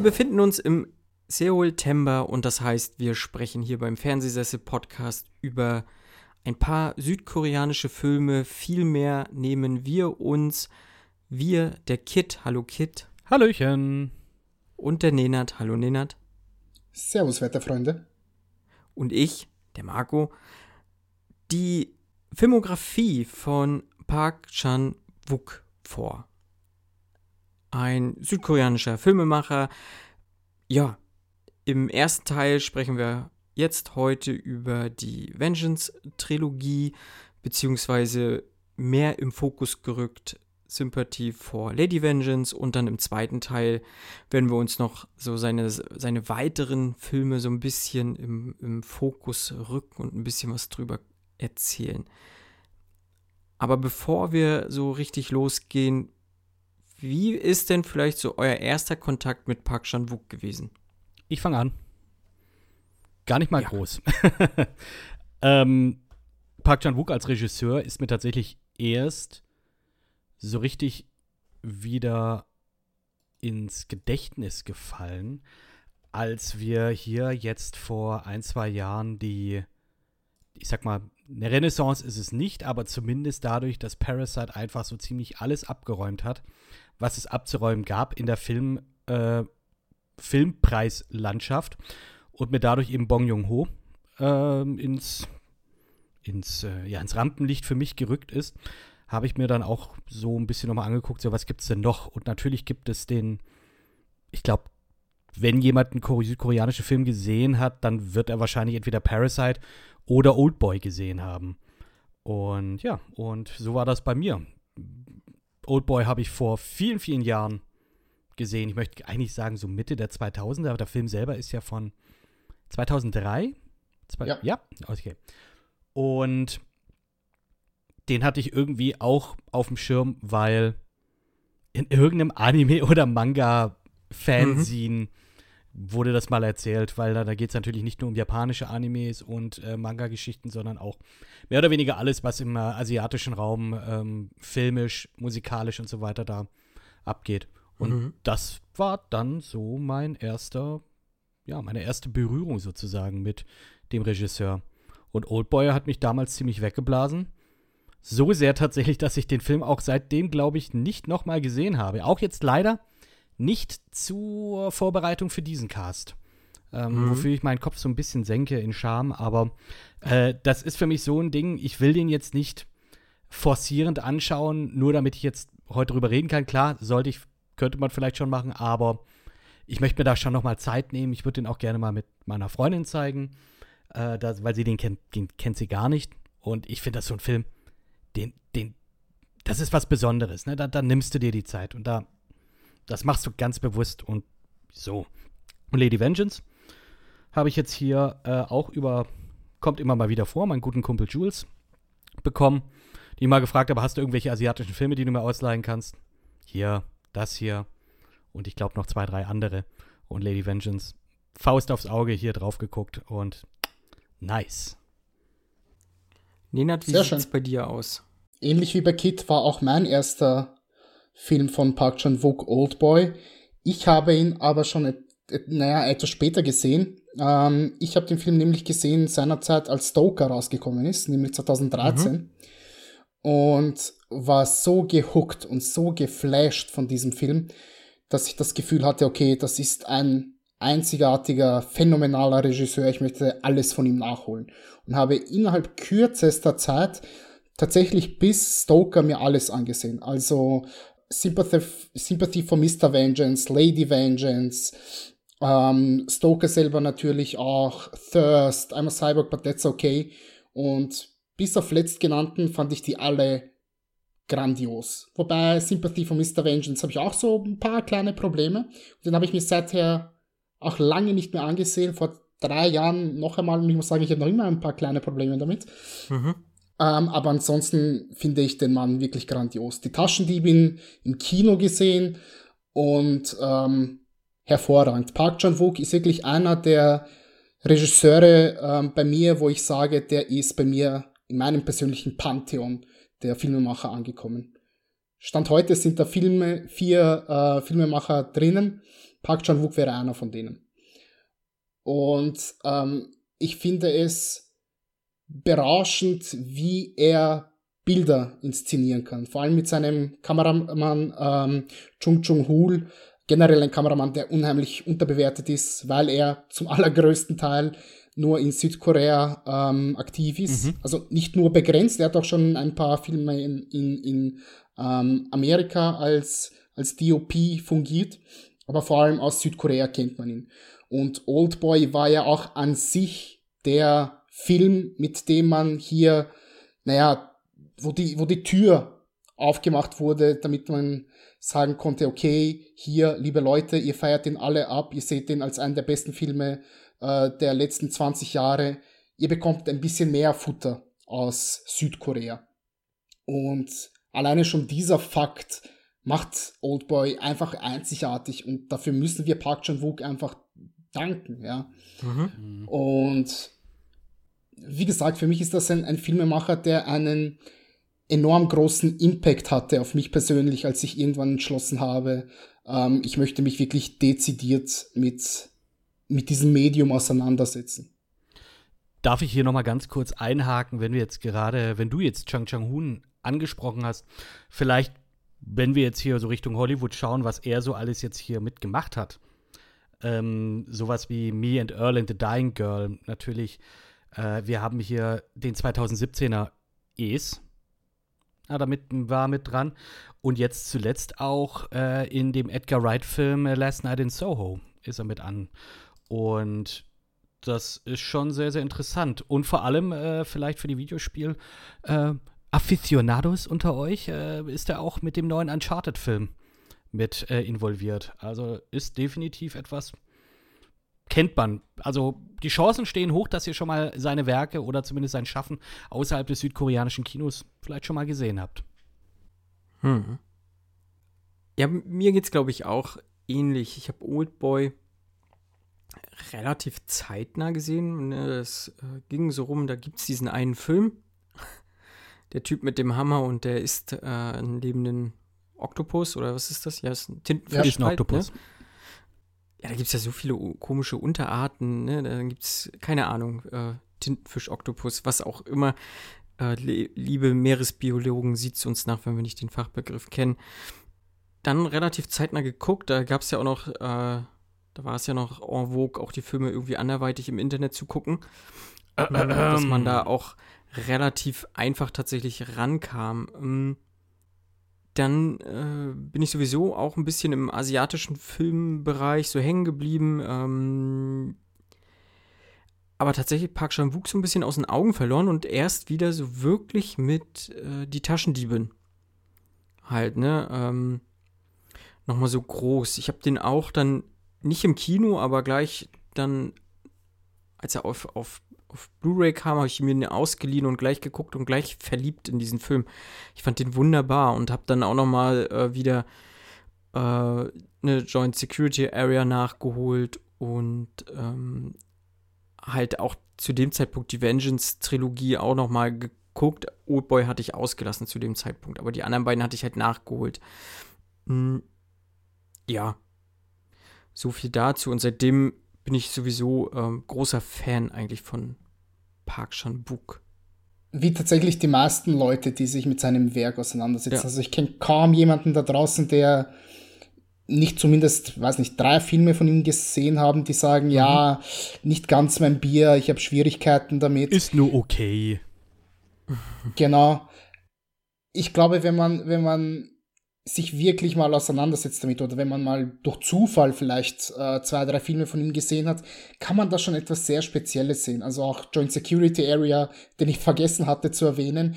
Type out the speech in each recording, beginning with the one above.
Wir befinden uns im Seoul-Tember und das heißt, wir sprechen hier beim Fernsehsessel-Podcast über ein paar südkoreanische Filme. Vielmehr nehmen wir uns, wir, der Kit, hallo Kit. Hallöchen. Und der Nenad, hallo Nenad. Servus, Wetterfreunde. Und ich, der Marco, die Filmografie von Park Chan-wook vor. Ein südkoreanischer Filmemacher. Ja, im ersten Teil sprechen wir jetzt heute über die Vengeance-Trilogie, beziehungsweise mehr im Fokus gerückt Sympathy for Lady Vengeance und dann im zweiten Teil werden wir uns noch so seine, seine weiteren Filme so ein bisschen im, im Fokus rücken und ein bisschen was drüber erzählen. Aber bevor wir so richtig losgehen, wie ist denn vielleicht so euer erster Kontakt mit Park Chan-wook gewesen? Ich fange an. Gar nicht mal ja. groß. ähm, Park Chan-wook als Regisseur ist mir tatsächlich erst so richtig wieder ins Gedächtnis gefallen, als wir hier jetzt vor ein, zwei Jahren die, ich sag mal, eine Renaissance ist es nicht, aber zumindest dadurch, dass Parasite einfach so ziemlich alles abgeräumt hat, was es abzuräumen gab in der Film, äh, Filmpreislandschaft und mir dadurch eben Bong Joon-ho äh, ins, ins, äh, ja, ins Rampenlicht für mich gerückt ist habe ich mir dann auch so ein bisschen nochmal angeguckt, so was gibt es denn noch? Und natürlich gibt es den, ich glaube, wenn jemand einen südkoreanischen Film gesehen hat, dann wird er wahrscheinlich entweder Parasite oder Oldboy gesehen haben. Und ja, und so war das bei mir. Oldboy habe ich vor vielen, vielen Jahren gesehen. Ich möchte eigentlich sagen, so Mitte der 2000er, aber der Film selber ist ja von 2003. Zwei, ja. ja, okay. Und den hatte ich irgendwie auch auf dem Schirm, weil in irgendeinem Anime oder Manga-Fanzine mhm. Wurde das mal erzählt, weil da, da geht es natürlich nicht nur um japanische Animes und äh, Manga-Geschichten, sondern auch mehr oder weniger alles, was im äh, asiatischen Raum ähm, filmisch, musikalisch und so weiter da abgeht. Und mhm. das war dann so mein erster, ja, meine erste Berührung sozusagen mit dem Regisseur. Und Oldboy hat mich damals ziemlich weggeblasen. So sehr tatsächlich, dass ich den Film auch seitdem, glaube ich, nicht nochmal gesehen habe. Auch jetzt leider nicht zur Vorbereitung für diesen Cast. Ähm, mhm. Wofür ich meinen Kopf so ein bisschen senke in Scham. Aber äh, das ist für mich so ein Ding, ich will den jetzt nicht forcierend anschauen, nur damit ich jetzt heute drüber reden kann. Klar, sollte ich, könnte man vielleicht schon machen, aber ich möchte mir da schon nochmal Zeit nehmen. Ich würde den auch gerne mal mit meiner Freundin zeigen, äh, das, weil sie den kennt, den kennt sie gar nicht. Und ich finde das so ein Film, den, den, das ist was Besonderes, ne? Da, da nimmst du dir die Zeit und da, das machst du ganz bewusst und so. Und Lady Vengeance habe ich jetzt hier äh, auch über, kommt immer mal wieder vor, meinen guten Kumpel Jules bekommen, die mal gefragt habe, hast du irgendwelche asiatischen Filme, die du mir ausleihen kannst? Hier, das hier und ich glaube noch zwei, drei andere. Und Lady Vengeance, Faust aufs Auge hier drauf geguckt und nice. Nenad, wie sieht es bei dir aus? Ähnlich wie bei Kit war auch mein erster Film von Park Chan-wook Oldboy. Ich habe ihn aber schon, naja, etwas später gesehen. Ähm, ich habe den Film nämlich gesehen seinerzeit, als Stoker rausgekommen ist, nämlich 2013. Mhm. Und war so gehuckt und so geflasht von diesem Film, dass ich das Gefühl hatte, okay, das ist ein einzigartiger, phänomenaler Regisseur. Ich möchte alles von ihm nachholen. Und habe innerhalb kürzester Zeit tatsächlich bis Stoker mir alles angesehen. Also Sympathy, Sympathy for Mr. Vengeance, Lady Vengeance, ähm, Stoker selber natürlich auch, Thirst, I'm a Cyborg, but that's okay. Und bis auf letztgenannten fand ich die alle grandios. Wobei Sympathy for Mr. Vengeance habe ich auch so ein paar kleine Probleme. Den habe ich mir seither auch lange nicht mehr angesehen. Vor drei Jahren noch einmal und ich muss sagen, ich habe noch immer ein paar kleine Probleme damit. Mhm. Ähm, aber ansonsten finde ich den Mann wirklich grandios. Die Taschendiebin im Kino gesehen und ähm, hervorragend. Park Chan-wook ist wirklich einer der Regisseure ähm, bei mir, wo ich sage, der ist bei mir in meinem persönlichen Pantheon der Filmemacher angekommen. Stand heute sind da Filme, vier äh, Filmemacher drinnen, Park Chan-wook wäre einer von denen. Und ähm, ich finde es berauschend, wie er Bilder inszenieren kann. Vor allem mit seinem Kameramann ähm, Chung Chung Hool, generell ein Kameramann, der unheimlich unterbewertet ist, weil er zum allergrößten Teil nur in Südkorea ähm, aktiv ist. Mhm. Also nicht nur begrenzt, er hat auch schon ein paar Filme in, in, in ähm, Amerika als, als DOP fungiert, aber vor allem aus Südkorea kennt man ihn. Und Oldboy war ja auch an sich der Film, mit dem man hier, naja, wo die, wo die Tür aufgemacht wurde, damit man sagen konnte, okay, hier, liebe Leute, ihr feiert den alle ab, ihr seht den als einen der besten Filme äh, der letzten 20 Jahre. Ihr bekommt ein bisschen mehr Futter aus Südkorea. Und alleine schon dieser Fakt macht Oldboy einfach einzigartig und dafür müssen wir Park Chan-wook einfach danken, ja. Mhm. Und wie gesagt, für mich ist das ein, ein Filmemacher, der einen enorm großen Impact hatte auf mich persönlich, als ich irgendwann entschlossen habe, ähm, ich möchte mich wirklich dezidiert mit, mit diesem Medium auseinandersetzen. Darf ich hier nochmal ganz kurz einhaken, wenn wir jetzt gerade, wenn du jetzt Chang Chang Hun angesprochen hast, vielleicht, wenn wir jetzt hier so Richtung Hollywood schauen, was er so alles jetzt hier mitgemacht hat. Ähm, sowas wie Me and Earl and the Dying Girl, natürlich. Äh, wir haben hier den 2017er Es, ja, damit war mit dran. Und jetzt zuletzt auch äh, in dem Edgar Wright-Film äh, Last Night in Soho ist er mit an. Und das ist schon sehr, sehr interessant. Und vor allem äh, vielleicht für die Videospiel äh, Aficionados unter euch äh, ist er auch mit dem neuen Uncharted-Film mit äh, involviert. Also ist definitiv etwas, kennt man. Also die Chancen stehen hoch, dass ihr schon mal seine Werke oder zumindest sein Schaffen außerhalb des südkoreanischen Kinos vielleicht schon mal gesehen habt. Hm. Ja, mir geht's glaube ich auch ähnlich. Ich habe Oldboy relativ zeitnah gesehen. Es äh, ging so rum, da gibt es diesen einen Film. Der Typ mit dem Hammer und der isst äh, einen lebenden Oktopus oder was ist das? Ja, ist ein Tintenfisch. Ja, ist ein Oktopus. Ne? Ja, da gibt es ja so viele komische Unterarten, ne? Da gibt es, keine Ahnung, äh, Tintenfisch, Oktopus, was auch immer. Äh, liebe Meeresbiologen, sieht es uns nach, wenn wir nicht den Fachbegriff kennen. Dann relativ zeitnah geguckt, da gab es ja auch noch, äh, da war es ja noch en vogue, auch die Filme irgendwie anderweitig im Internet zu gucken. dass man da auch relativ einfach tatsächlich rankam. Dann äh, bin ich sowieso auch ein bisschen im asiatischen Filmbereich so hängen geblieben. Ähm, aber tatsächlich Park Chan-wook so ein bisschen aus den Augen verloren und erst wieder so wirklich mit äh, die Taschendiebin halt, ne, ähm, nochmal so groß. Ich habe den auch dann nicht im Kino, aber gleich dann, als er auf, auf auf Blu-ray kam, habe ich mir den ausgeliehen und gleich geguckt und gleich verliebt in diesen Film. Ich fand den wunderbar und habe dann auch noch mal äh, wieder äh, eine Joint Security Area nachgeholt und ähm, halt auch zu dem Zeitpunkt die Vengeance-Trilogie auch noch mal geguckt. Oldboy hatte ich ausgelassen zu dem Zeitpunkt, aber die anderen beiden hatte ich halt nachgeholt. Hm, ja, so viel dazu. Und seitdem bin ich sowieso ähm, großer Fan eigentlich von Park Chan-wook. Wie tatsächlich die meisten Leute, die sich mit seinem Werk auseinandersetzen. Ja. Also ich kenne kaum jemanden da draußen, der nicht zumindest, weiß nicht, drei Filme von ihm gesehen haben, die sagen, mhm. ja, nicht ganz mein Bier, ich habe Schwierigkeiten damit. Ist nur okay. Genau. Ich glaube, wenn man, wenn man sich wirklich mal auseinandersetzt damit oder wenn man mal durch Zufall vielleicht äh, zwei, drei Filme von ihm gesehen hat, kann man da schon etwas sehr Spezielles sehen. Also auch Joint Security Area, den ich vergessen hatte zu erwähnen,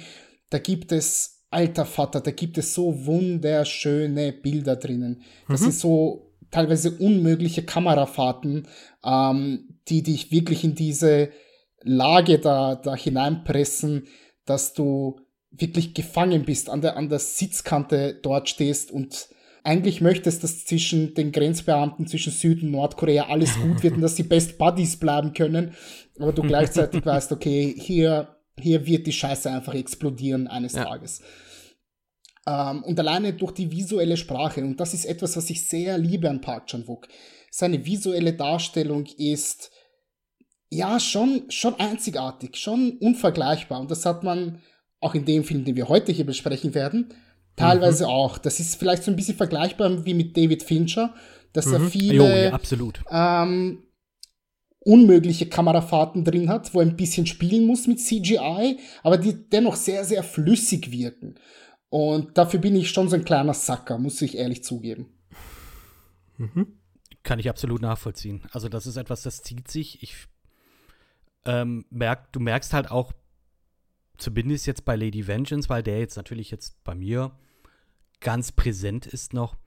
da gibt es, alter Vater, da gibt es so wunderschöne Bilder drinnen. Das mhm. sind so teilweise unmögliche Kamerafahrten, ähm, die dich wirklich in diese Lage da, da hineinpressen, dass du wirklich gefangen bist, an der, an der Sitzkante dort stehst und eigentlich möchtest, dass zwischen den Grenzbeamten zwischen Süd- und Nordkorea alles gut wird und dass sie Best Buddies bleiben können, aber du gleichzeitig weißt, okay, hier, hier wird die Scheiße einfach explodieren eines ja. Tages. Ähm, und alleine durch die visuelle Sprache, und das ist etwas, was ich sehr liebe an Park Chan-wook, seine visuelle Darstellung ist ja schon, schon einzigartig, schon unvergleichbar. Und das hat man auch in dem Film, den wir heute hier besprechen werden, teilweise mhm. auch. Das ist vielleicht so ein bisschen vergleichbar wie mit David Fincher, dass mhm. er viele jo, ja, absolut. Ähm, unmögliche Kamerafahrten drin hat, wo er ein bisschen spielen muss mit CGI, aber die dennoch sehr, sehr flüssig wirken. Und dafür bin ich schon so ein kleiner Sacker, muss ich ehrlich zugeben. Mhm. Kann ich absolut nachvollziehen. Also, das ist etwas, das zieht sich. Ich ähm, merk, du merkst halt auch, zumindest jetzt bei Lady Vengeance, weil der jetzt natürlich jetzt bei mir ganz präsent ist noch,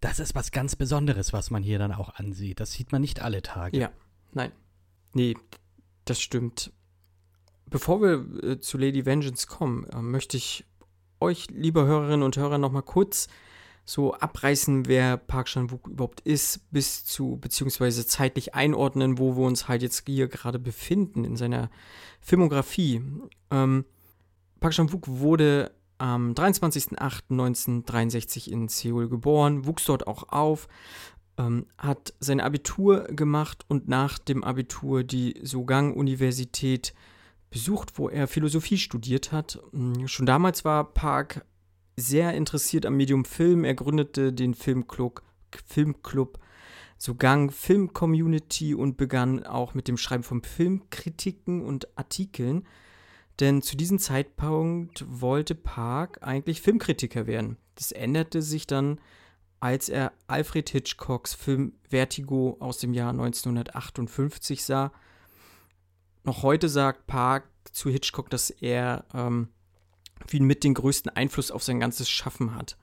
das ist was ganz Besonderes, was man hier dann auch ansieht. Das sieht man nicht alle Tage. Ja, nein. Nee, das stimmt. Bevor wir äh, zu Lady Vengeance kommen, äh, möchte ich euch, liebe Hörerinnen und Hörer, noch mal kurz so abreißen, wer Park Chan-wook überhaupt ist, bis zu, beziehungsweise zeitlich einordnen, wo wir uns halt jetzt hier gerade befinden in seiner Filmografie. Ähm, Park Chan-wook wurde am 23.08.1963 in Seoul geboren, wuchs dort auch auf, ähm, hat sein Abitur gemacht und nach dem Abitur die Sogang-Universität besucht, wo er Philosophie studiert hat. Hm, schon damals war Park sehr interessiert am Medium Film. Er gründete den Filmclub, Filmclub Sogang Film Community und begann auch mit dem Schreiben von Filmkritiken und Artikeln. Denn zu diesem Zeitpunkt wollte Park eigentlich Filmkritiker werden. Das änderte sich dann, als er Alfred Hitchcocks Film Vertigo aus dem Jahr 1958 sah. Noch heute sagt Park zu Hitchcock, dass er ähm, ihn mit den größten Einfluss auf sein ganzes Schaffen hat.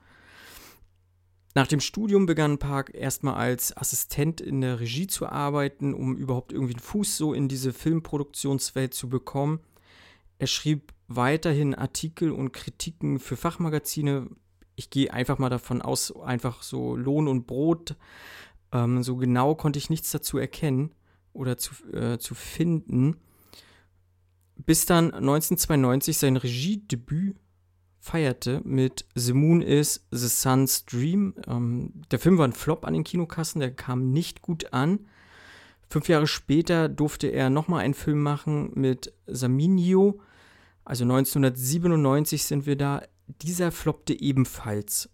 Nach dem Studium begann Park erstmal als Assistent in der Regie zu arbeiten, um überhaupt irgendwie einen Fuß so in diese Filmproduktionswelt zu bekommen. Er schrieb weiterhin Artikel und Kritiken für Fachmagazine. Ich gehe einfach mal davon aus, einfach so Lohn und Brot. Ähm, so genau konnte ich nichts dazu erkennen oder zu, äh, zu finden. Bis dann 1992 sein Regiedebüt feierte mit The Moon is the Sun's Dream. Ähm, der Film war ein Flop an den Kinokassen, der kam nicht gut an. Fünf Jahre später durfte er nochmal einen Film machen mit Saminio. Also 1997 sind wir da. Dieser floppte ebenfalls.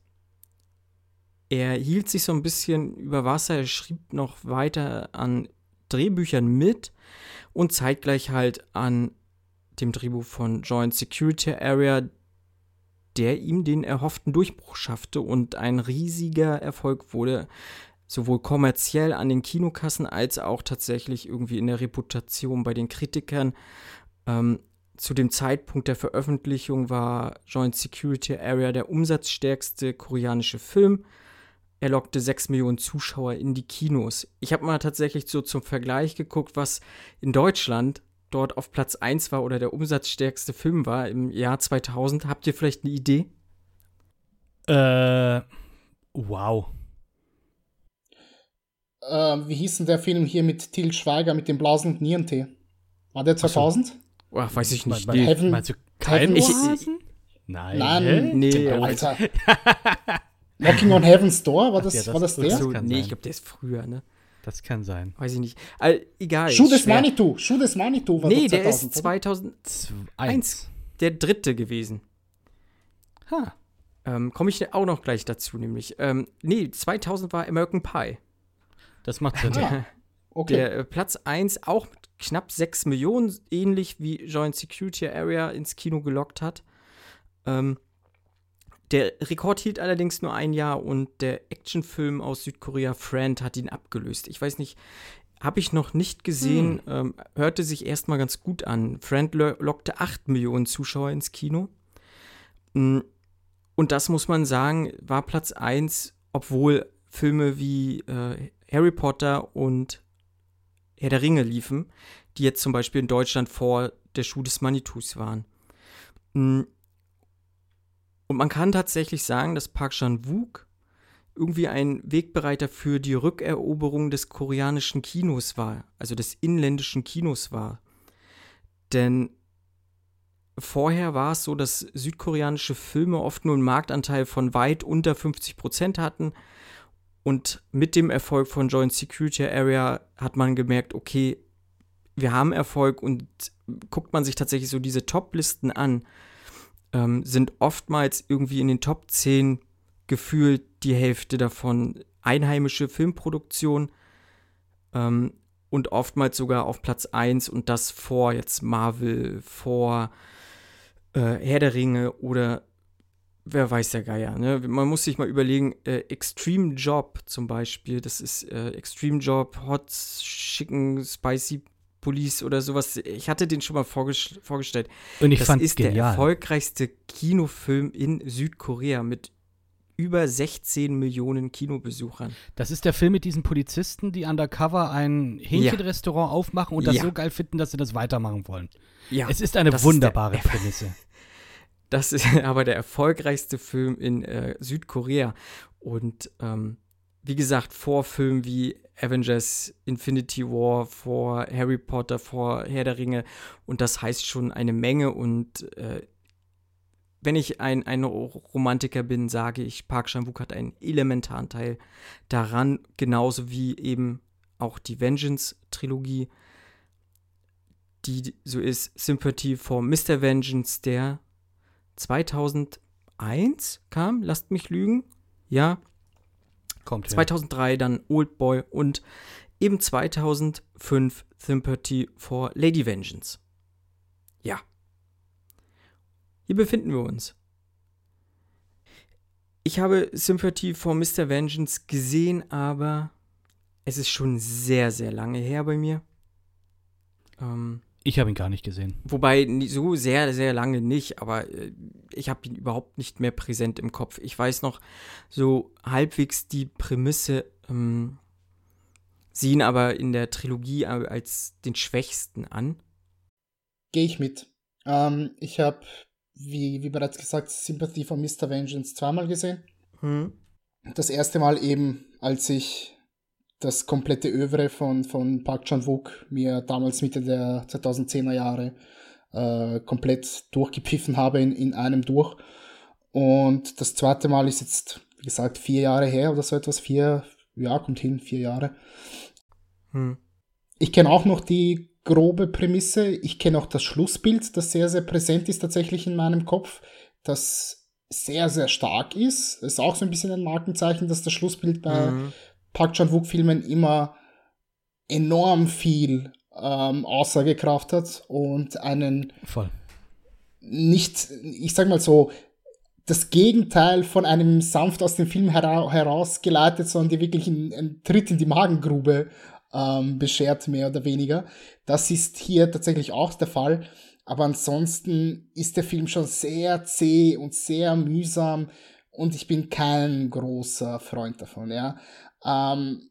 Er hielt sich so ein bisschen über Wasser, er schrieb noch weiter an Drehbüchern mit und zeitgleich halt an dem Drehbuch von Joint Security Area, der ihm den erhofften Durchbruch schaffte und ein riesiger Erfolg wurde sowohl kommerziell an den Kinokassen als auch tatsächlich irgendwie in der Reputation bei den Kritikern. Ähm, zu dem Zeitpunkt der Veröffentlichung war Joint Security Area der umsatzstärkste koreanische Film. Er lockte 6 Millionen Zuschauer in die Kinos. Ich habe mal tatsächlich so zum Vergleich geguckt, was in Deutschland dort auf Platz 1 war oder der umsatzstärkste Film war im Jahr 2000. Habt ihr vielleicht eine Idee? Äh, wow. Äh, wie hieß denn der Film hier mit Til Schweiger mit dem Blasen und Nierentee? War der 2000? So. Oh, weiß ich nicht. Me Heaven, meinst du keinen ich, ich, Nein. Nein. Nee, Alter. Knocking on Heaven's Door, war das, ja, das war das der? So, nee, ich glaube, der ist früher, ne? Das kann sein. Weiß ich nicht. Also, egal. Schuh des Manitou. Schuh des Manitou war Nee, der ist 2001 der dritte gewesen. Ha. Ähm, Komme ich auch noch gleich dazu, nämlich. Ähm, nee, 2000 war American Pie. Das macht Sinn. Der, okay. der äh, Platz 1 auch mit knapp 6 Millionen, ähnlich wie Joint Security Area ins Kino gelockt hat. Ähm, der Rekord hielt allerdings nur ein Jahr und der Actionfilm aus Südkorea Friend hat ihn abgelöst. Ich weiß nicht, habe ich noch nicht gesehen, hm. ähm, hörte sich erstmal ganz gut an. Friend lo lockte 8 Millionen Zuschauer ins Kino. Mm, und das muss man sagen, war Platz 1, obwohl Filme wie äh, Harry Potter und Herr der Ringe liefen, die jetzt zum Beispiel in Deutschland vor der Schuh des Manitus waren. Mm, und man kann tatsächlich sagen, dass Park Chan-wook irgendwie ein Wegbereiter für die Rückeroberung des koreanischen Kinos war, also des inländischen Kinos war. Denn vorher war es so, dass südkoreanische Filme oft nur einen Marktanteil von weit unter 50 Prozent hatten Und mit dem Erfolg von Joint Security Area hat man gemerkt, okay, wir haben Erfolg und guckt man sich tatsächlich so diese Top-Listen an, ähm, sind oftmals irgendwie in den Top 10 gefühlt die Hälfte davon einheimische Filmproduktion ähm, und oftmals sogar auf Platz 1 und das vor jetzt Marvel, vor äh, Herr der Ringe oder wer weiß der Geier. Ne? Man muss sich mal überlegen, äh, Extreme Job zum Beispiel, das ist äh, Extreme Job, Hot, Chicken, Spicy Police oder sowas. Ich hatte den schon mal vorges vorgestellt. Und ich das fand ist genial. der erfolgreichste Kinofilm in Südkorea mit über 16 Millionen Kinobesuchern. Das ist der Film mit diesen Polizisten, die undercover ein Hähnchenrestaurant aufmachen und das Ja. so geil finden, dass sie das weitermachen wollen. Ja, es ist eine das ist wunderbare der- Prämisse. Das ist aber der erfolgreichste Film in äh, Südkorea. Und ähm, wie gesagt, vor Filmen wie Avengers, Infinity War, vor Harry Potter, vor Herr der Ringe. Und das heißt schon eine Menge. Und äh, wenn ich ein, ein Romantiker bin, sage ich, Park Chan-wook hat einen elementaren Teil daran, genauso wie eben auch die Vengeance-Trilogie, die so ist Sympathy for Mr. Vengeance, der 2001 kam, lasst mich lügen. Ja, Kommt her. 2003 dann Old Boy und eben 2005 Sympathy for Lady Vengeance. Ja. Hier befinden wir uns. Ich habe Sympathy for Mr. Vengeance gesehen, aber es ist schon sehr, sehr lange her bei mir. Ähm, Ich habe ihn gar nicht gesehen. Wobei so sehr, sehr lange nicht, aber äh, ich habe ihn überhaupt nicht mehr präsent im Kopf. Ich weiß noch so halbwegs die Prämisse, ähm, sie ihn aber in der Trilogie als den Schwächsten an. Gehe ich mit. Ähm, ich habe, wie, wie bereits gesagt, Sympathy for Mr. Vengeance zweimal gesehen. Hm. Das erste Mal eben, als ich das komplette Övre von, von Park Chan-wook mir damals Mitte der 2010er Jahre äh, komplett durchgepfiffen habe in, in einem durch. Und das zweite Mal ist jetzt, wie gesagt, vier Jahre her oder so etwas. Vier, ja, kommt hin, vier Jahre. Hm. Ich kenne auch noch die grobe Prämisse. Ich kenne auch das Schlussbild, das sehr, sehr präsent ist tatsächlich in meinem Kopf, das sehr, sehr stark ist. Ist auch so ein bisschen ein Markenzeichen, dass das Schlussbild bei Mhm. Park Chan-wook-Filmen immer enorm viel ähm, Aussagekraft hat und einen Voll. nicht, ich sag mal so, das Gegenteil von einem sanft aus dem Film hera herausgeleitet, sondern die wirklich einen, einen Tritt in die Magengrube ähm, beschert, mehr oder weniger. Das ist hier tatsächlich auch der Fall. Aber ansonsten ist der Film schon sehr zäh und sehr mühsam und ich bin kein großer Freund davon, ja. Ähm,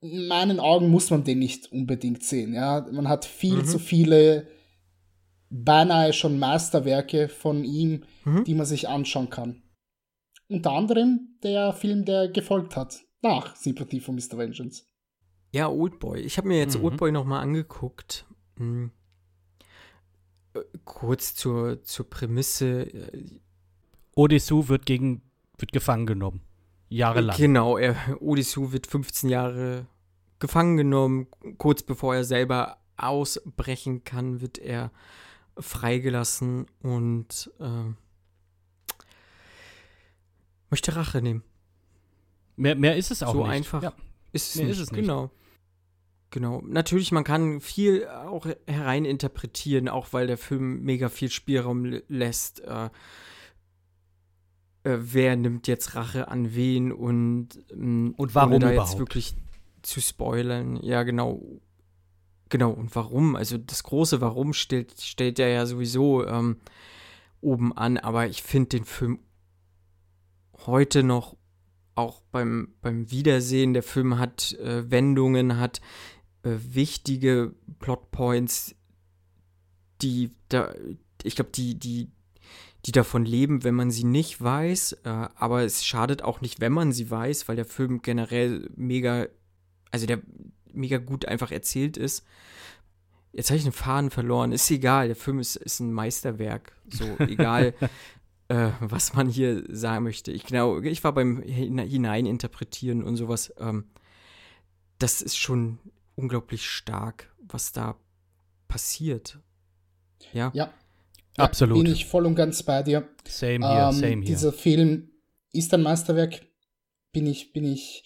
in meinen Augen muss man den nicht unbedingt sehen, ja. Man hat viel Mhm. zu viele beinahe schon Meisterwerke von ihm, Mhm. die man sich anschauen kann. Unter anderem der Film, der gefolgt hat, nach Sympathy for Mr. Vengeance. Ja, Oldboy. Ich habe mir jetzt Mhm. Oldboy noch mal angeguckt. Hm. Äh, Kurz zur, zur Prämisse. äh, Odessu wird gegen wird gefangen genommen. Jahrelang. Genau, er, Odysseus wird 15 Jahre gefangen genommen. Kurz bevor er selber ausbrechen kann, wird er freigelassen und äh, möchte Rache nehmen. Mehr, mehr ist es auch so nicht. einfach Ja. ist es Nee, nicht. ist es nicht. Genau. Genau. Natürlich, man kann viel auch hereininterpretieren, auch weil der Film mega viel Spielraum lässt. Äh, äh, wer nimmt jetzt Rache an wen und, ähm, Und warum da überhaupt? jetzt wirklich zu spoilern. Ja, genau. Genau, und warum? Also das große Warum stellt, stellt er ja sowieso ähm, oben an, aber ich finde den Film heute noch auch beim, beim Wiedersehen, der Film hat äh, Wendungen, hat äh, wichtige Plotpoints, die da, ich glaube, die, die, die davon leben, wenn man sie nicht weiß, äh, aber es schadet auch nicht, wenn man sie weiß, weil der Film generell mega, also der mega gut einfach erzählt ist. Jetzt habe ich einen Faden verloren, ist egal, der Film ist, ist ein Meisterwerk, so egal. äh, was man hier sagen möchte. Ich genau, ich war beim Hineininterpretieren und sowas. Ähm, das ist schon unglaublich stark, was da passiert. Ja. Ja. Ja, Absolut. Bin ich voll und ganz bei dir. Same here, Ähm, same here. Dieser Film ist ein Meisterwerk. Bin ich, bin ich,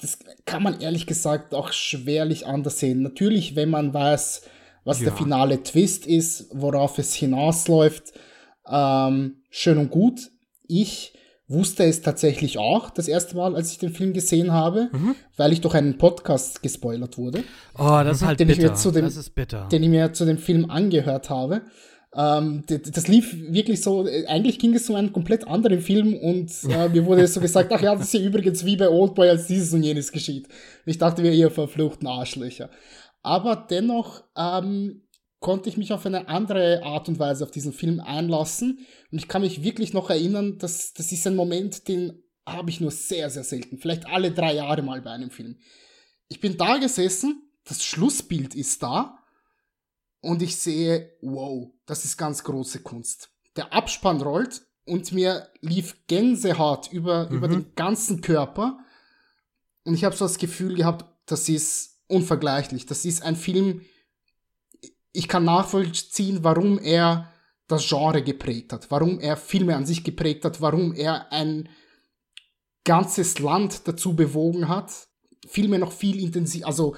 das kann man ehrlich gesagt auch schwerlich anders sehen. Natürlich, wenn man weiß, was der Ja. finale Twist ist, worauf es hinausläuft, ähm, schön und gut. Ich wusste es tatsächlich auch das erste Mal, als ich den Film gesehen habe, Mhm. weil ich durch einen Podcast gespoilert wurde oh, das ist halt den ich mir bitter. zu dem- das ist bitter. den ich mir zu dem Film angehört habe. Ähm, das lief wirklich so, äh, eigentlich ging es um einen komplett anderen Film und äh, mir wurde so gesagt, ach ja, das ist ja übrigens wie bei Oldboy, als dieses und jenes geschieht. Ich dachte mir, ihr verfluchten Arschlöcher. Aber dennoch ähm, konnte ich mich auf eine andere Art und Weise auf diesen Film einlassen und ich kann mich wirklich noch erinnern, dass das ist ein Moment, den habe ich nur sehr, sehr selten, vielleicht alle drei Jahre mal bei einem Film. Ich bin da gesessen, das Schlussbild ist da und ich sehe, wow, das ist ganz große Kunst. Der Abspann rollt und mir lief Gänsehaut über, über Mhm. den ganzen Körper. Und ich habe so das Gefühl gehabt, das ist unvergleichlich. Das ist ein Film, ich kann nachvollziehen, warum er das Genre geprägt hat, warum er Filme an sich geprägt hat, warum er ein ganzes Land dazu bewogen hat, Filme noch viel intensiv, also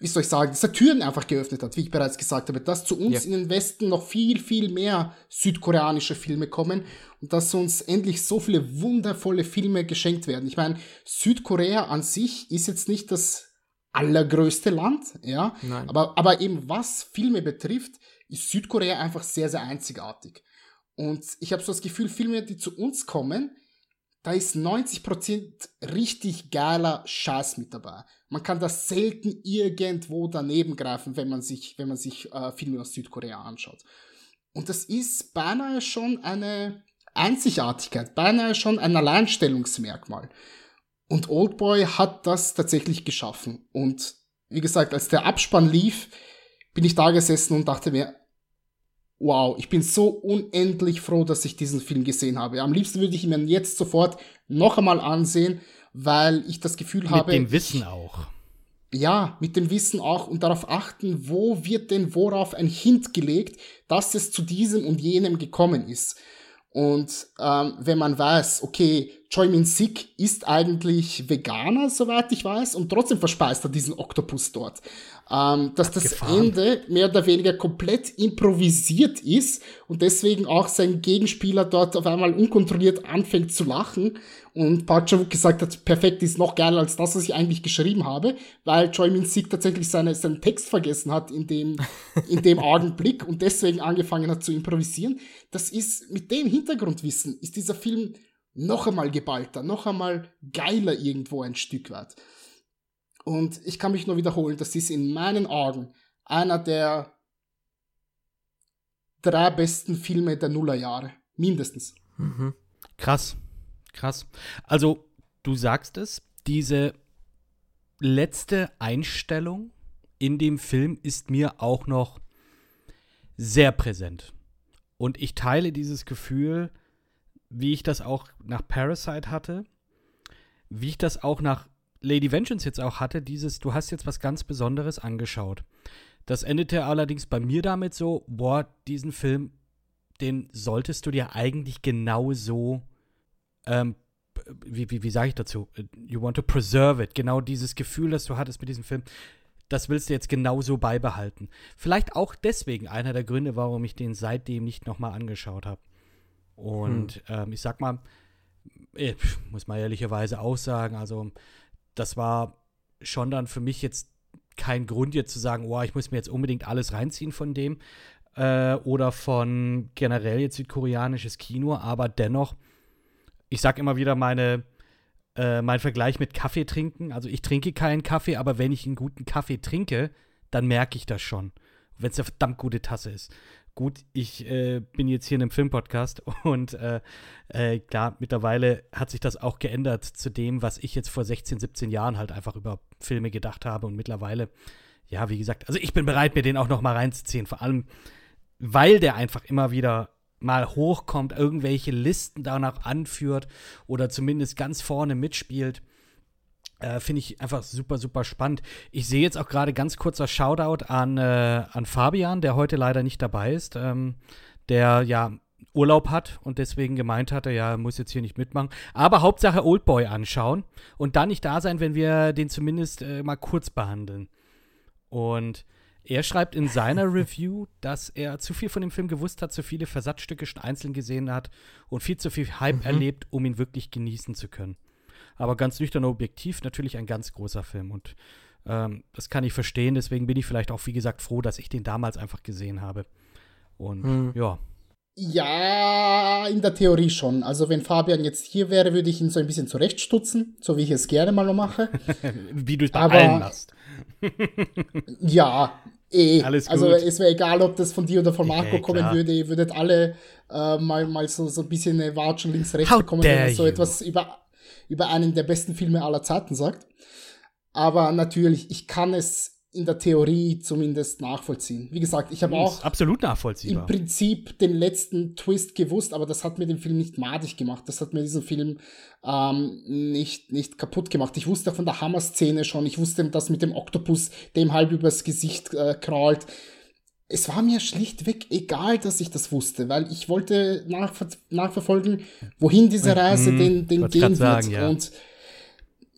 wie soll ich sagen, dass er Türen einfach geöffnet hat, wie ich bereits gesagt habe, dass zu uns Ja. in den Westen noch viel, viel mehr südkoreanische Filme kommen und dass uns endlich so viele wundervolle Filme geschenkt werden. Ich meine, Südkorea an sich ist jetzt nicht das allergrößte Land, ja, Nein. aber, aber eben was Filme betrifft, ist Südkorea einfach sehr, sehr einzigartig. Und ich habe so das Gefühl, Filme, die zu uns kommen, da ist 90% richtig geiler Scheiß mit dabei. Man kann das selten irgendwo daneben greifen, wenn man sich, wenn man sich äh, Filme aus Südkorea anschaut. Und das ist beinahe schon eine Einzigartigkeit, beinahe schon ein Alleinstellungsmerkmal. Und Oldboy hat das tatsächlich geschaffen. Und wie gesagt, als der Abspann lief, bin ich da gesessen und dachte mir, wow, ich bin so unendlich froh, dass ich diesen Film gesehen habe. Am liebsten würde ich ihn mir jetzt sofort noch einmal ansehen, weil ich das Gefühl Mit habe. dem Wissen auch. Ja, mit dem Wissen auch und darauf achten, wo wird denn worauf ein Hint gelegt, dass es zu diesem und jenem gekommen ist. Und ähm, wenn man weiß, okay, Choi Min Sik ist eigentlich Veganer, soweit ich weiß, und trotzdem verspeist er diesen Oktopus dort. Ähm, dass das Abgefahren. Ende mehr oder weniger komplett improvisiert ist und deswegen auch sein Gegenspieler dort auf einmal unkontrolliert anfängt zu lachen und Park gesagt hat, perfekt ist noch geiler als das, was ich eigentlich geschrieben habe, weil Choi Min Sik tatsächlich seine, seinen Text vergessen hat in dem, in dem Augenblick und deswegen angefangen hat zu improvisieren. Das ist, mit dem Hintergrundwissen ist dieser Film noch einmal geballter, noch einmal geiler irgendwo ein Stück weit. Und ich kann mich nur wiederholen, das ist in meinen Augen einer der drei besten Filme der Nullerjahre. Mindestens. Mhm. Krass. Krass. Also, du sagst es, diese letzte Einstellung in dem Film ist mir auch noch sehr präsent. Und ich teile dieses Gefühl, wie ich das auch nach Parasite hatte, wie ich das auch nach Lady Vengeance jetzt auch hatte, dieses, du hast jetzt was ganz Besonderes angeschaut. Das endete allerdings bei mir damit so, boah, diesen Film, den solltest du dir eigentlich genau so, ähm, wie, wie, wie sage ich dazu? You want to preserve it. Genau dieses Gefühl, das du hattest mit diesem Film, das willst du jetzt genauso beibehalten. Vielleicht auch deswegen einer der Gründe, warum ich den seitdem nicht nochmal angeschaut habe. Und ähm, ich sag mal, ich muss mal ehrlicherweise auch sagen, also das war schon dann für mich jetzt kein Grund jetzt zu sagen, oh, ich muss mir jetzt unbedingt alles reinziehen von dem äh, oder von generell jetzt südkoreanisches Kino, aber dennoch, ich sag immer wieder meine, äh, mein Vergleich mit Kaffee trinken. Also ich trinke keinen Kaffee, aber wenn ich einen guten Kaffee trinke, dann merke ich das schon. Wenn es eine verdammt gute Tasse ist. Gut, ich äh, bin jetzt hier in einem Filmpodcast und äh, äh, klar, mittlerweile hat sich das auch geändert zu dem, was ich jetzt vor 16, 17 Jahren halt einfach über Filme gedacht habe und mittlerweile, ja, wie gesagt, also ich bin bereit, mir den auch noch mal reinzuziehen, vor allem, weil der einfach immer wieder mal hochkommt, irgendwelche Listen danach anführt oder zumindest ganz vorne mitspielt. Äh, Finde ich einfach super, super spannend. Ich sehe jetzt auch gerade ganz kurzer Shoutout an, äh, an Fabian, der heute leider nicht dabei ist, ähm, der ja Urlaub hat und deswegen gemeint hatte, ja, muss jetzt hier nicht mitmachen. Aber Hauptsache Oldboy anschauen und dann nicht da sein, wenn wir den zumindest äh, mal kurz behandeln. Und er schreibt in seiner Review, dass er zu viel von dem Film gewusst hat, zu viele Versatzstücke schon einzeln gesehen hat und viel zu viel Hype mhm. erlebt, um ihn wirklich genießen zu können. Aber ganz nüchtern objektiv natürlich ein ganz großer Film und ähm, das kann ich verstehen. Deswegen bin ich vielleicht auch, wie gesagt, froh, dass ich den damals einfach gesehen habe. Und mhm. ja. Ja, in der Theorie schon. Also wenn Fabian jetzt hier wäre, würde ich ihn so ein bisschen zurechtstutzen, so wie ich es gerne mal mache. wie du es bei Aber, allen machst. ja, eh. Alles also, gut. Also es wäre egal, ob das von dir oder von Marco okay, kommen würde. Ihr würdet alle äh, mal, mal so, so ein bisschen eine Watschen links, rechts How bekommen, wenn so etwas über, über einen der besten Filme aller Zeiten sagt. Aber natürlich, ich kann es in der Theorie zumindest nachvollziehen. Wie gesagt, ich habe auch absolut nachvollziehbar. im Prinzip den letzten Twist gewusst, aber das hat mir den Film nicht madig gemacht. Das hat mir diesen Film ähm, nicht, nicht kaputt gemacht. Ich wusste von der Hammer-Szene schon, ich wusste, dass mit dem Oktopus dem halb übers Gesicht äh, krallt. Es war mir schlichtweg egal, dass ich das wusste, weil ich wollte nachver nachverfolgen, wohin diese Reise mhm, den, den gehen wird. Sagen, ja. Und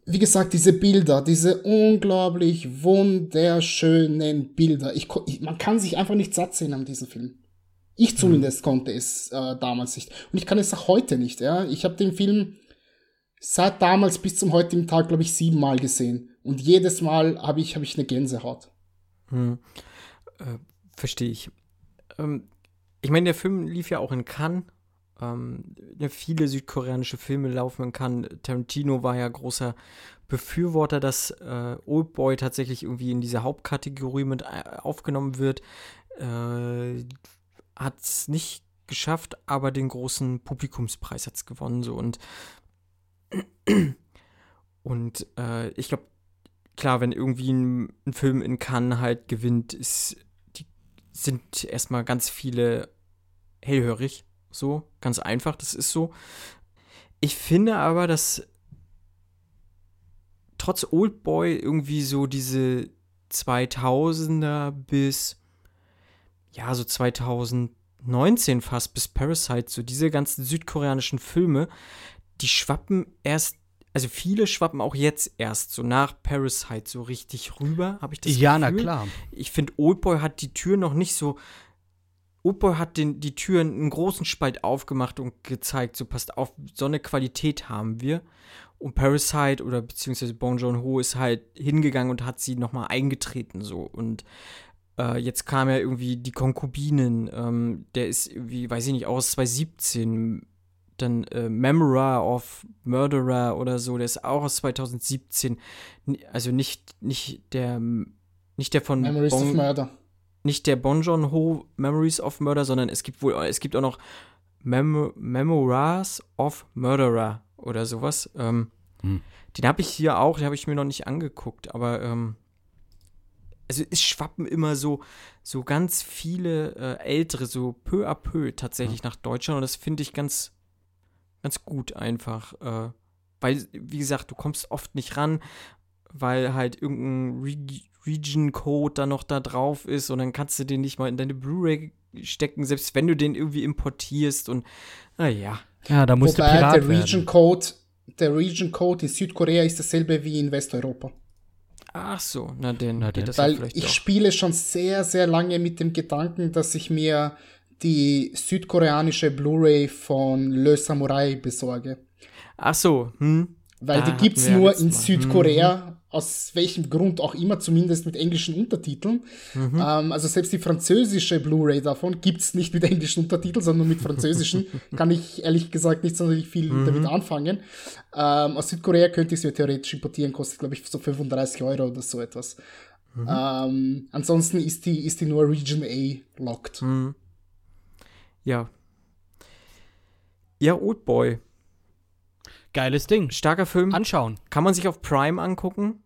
wie gesagt, diese Bilder, diese unglaublich wunderschönen Bilder. Ich, ich, man kann sich einfach nicht satt sehen an diesem Film. Ich zumindest mhm. konnte es äh, damals nicht. Und ich kann es auch heute nicht. Ja? Ich habe den Film seit damals bis zum heutigen Tag, glaube ich, siebenmal gesehen. Und jedes Mal habe ich, hab ich eine Gänsehaut. Hm. Verstehe ich. Ähm, ich meine, der Film lief ja auch in Cannes ähm, viele südkoreanische Filme laufen kann. Tarantino war ja großer Befürworter, dass äh, Oldboy tatsächlich irgendwie in diese Hauptkategorie mit äh, aufgenommen wird. Äh, hat es nicht geschafft, aber den großen Publikumspreis hat es gewonnen. So. Und, und äh, ich glaube, klar, wenn irgendwie ein, ein, Film in Cannes halt gewinnt, ist, sind erstmal ganz viele hellhörig so, ganz einfach, das ist so. Ich finde aber, dass trotz Oldboy irgendwie so diese 2000er bis, ja, so 2019 fast bis Parasite, so diese ganzen südkoreanischen Filme, die schwappen erst, also viele schwappen auch jetzt erst so nach Parasite so richtig rüber, habe ich das ja, Gefühl. Ja, na klar. Ich finde, Oldboy hat die Tür noch nicht so Opo hat den, die Türen einen großen Spalt aufgemacht und gezeigt, so passt auf, so eine Qualität haben wir. Und Parasite oder beziehungsweise Bong Joon-ho ist halt hingegangen und hat sie nochmal eingetreten so. Und äh, jetzt kam ja irgendwie die Konkubinen, ähm, der ist irgendwie, weiß ich nicht, aus 2017. Dann äh, Memoir of Murderer oder so, der ist auch aus 2017. Also nicht, nicht der, nicht der von Memories Bong, of Murder nicht der Bon Joon-ho Memories of Murder, sondern es gibt wohl, es gibt auch noch Mem Memoirs of Murderer oder sowas. Ähm, hm. Den habe ich hier auch, den habe ich mir noch nicht angeguckt, aber ähm, also es schwappen immer so, so ganz viele äh, ältere, so peu à peu tatsächlich hm. nach Deutschland und das finde ich ganz, ganz gut einfach. Äh, weil, wie gesagt, du kommst oft nicht ran, weil halt irgendein Re Region-Code da noch da drauf ist und dann kannst du den nicht mal in deine Blu-ray stecken, selbst wenn du den irgendwie importierst und naja. Ja, da musst Wobei du Pirat der Region-Code, der Region-Code in Südkorea ist dasselbe wie in Westeuropa. Ach so, na denn, na denn. Weil ja ich doch. spiele schon sehr, sehr lange mit dem Gedanken, dass ich mir die südkoreanische Blu-ray von Le Samurai besorge. Ach so, hm. Weil da die gibt's nur in Südkorea mhm aus welchem Grund auch immer, zumindest mit englischen Untertiteln. Mhm. Ähm, also selbst die französische Blu-ray davon gibt's nicht mit englischen Untertiteln, sondern nur mit französischen. Kann ich ehrlich gesagt nicht sonderlich viel mhm. damit anfangen. Ähm, aus Südkorea könnte ich mir theoretisch importieren, kostet glaube ich so 35 Euro oder so etwas. Mhm. Ähm, ansonsten ist die, ist die nur Region A locked. Ja. Ja, Oldboy. Geiles Ding. Starker Film. Anschauen. Kann man sich auf Prime angucken.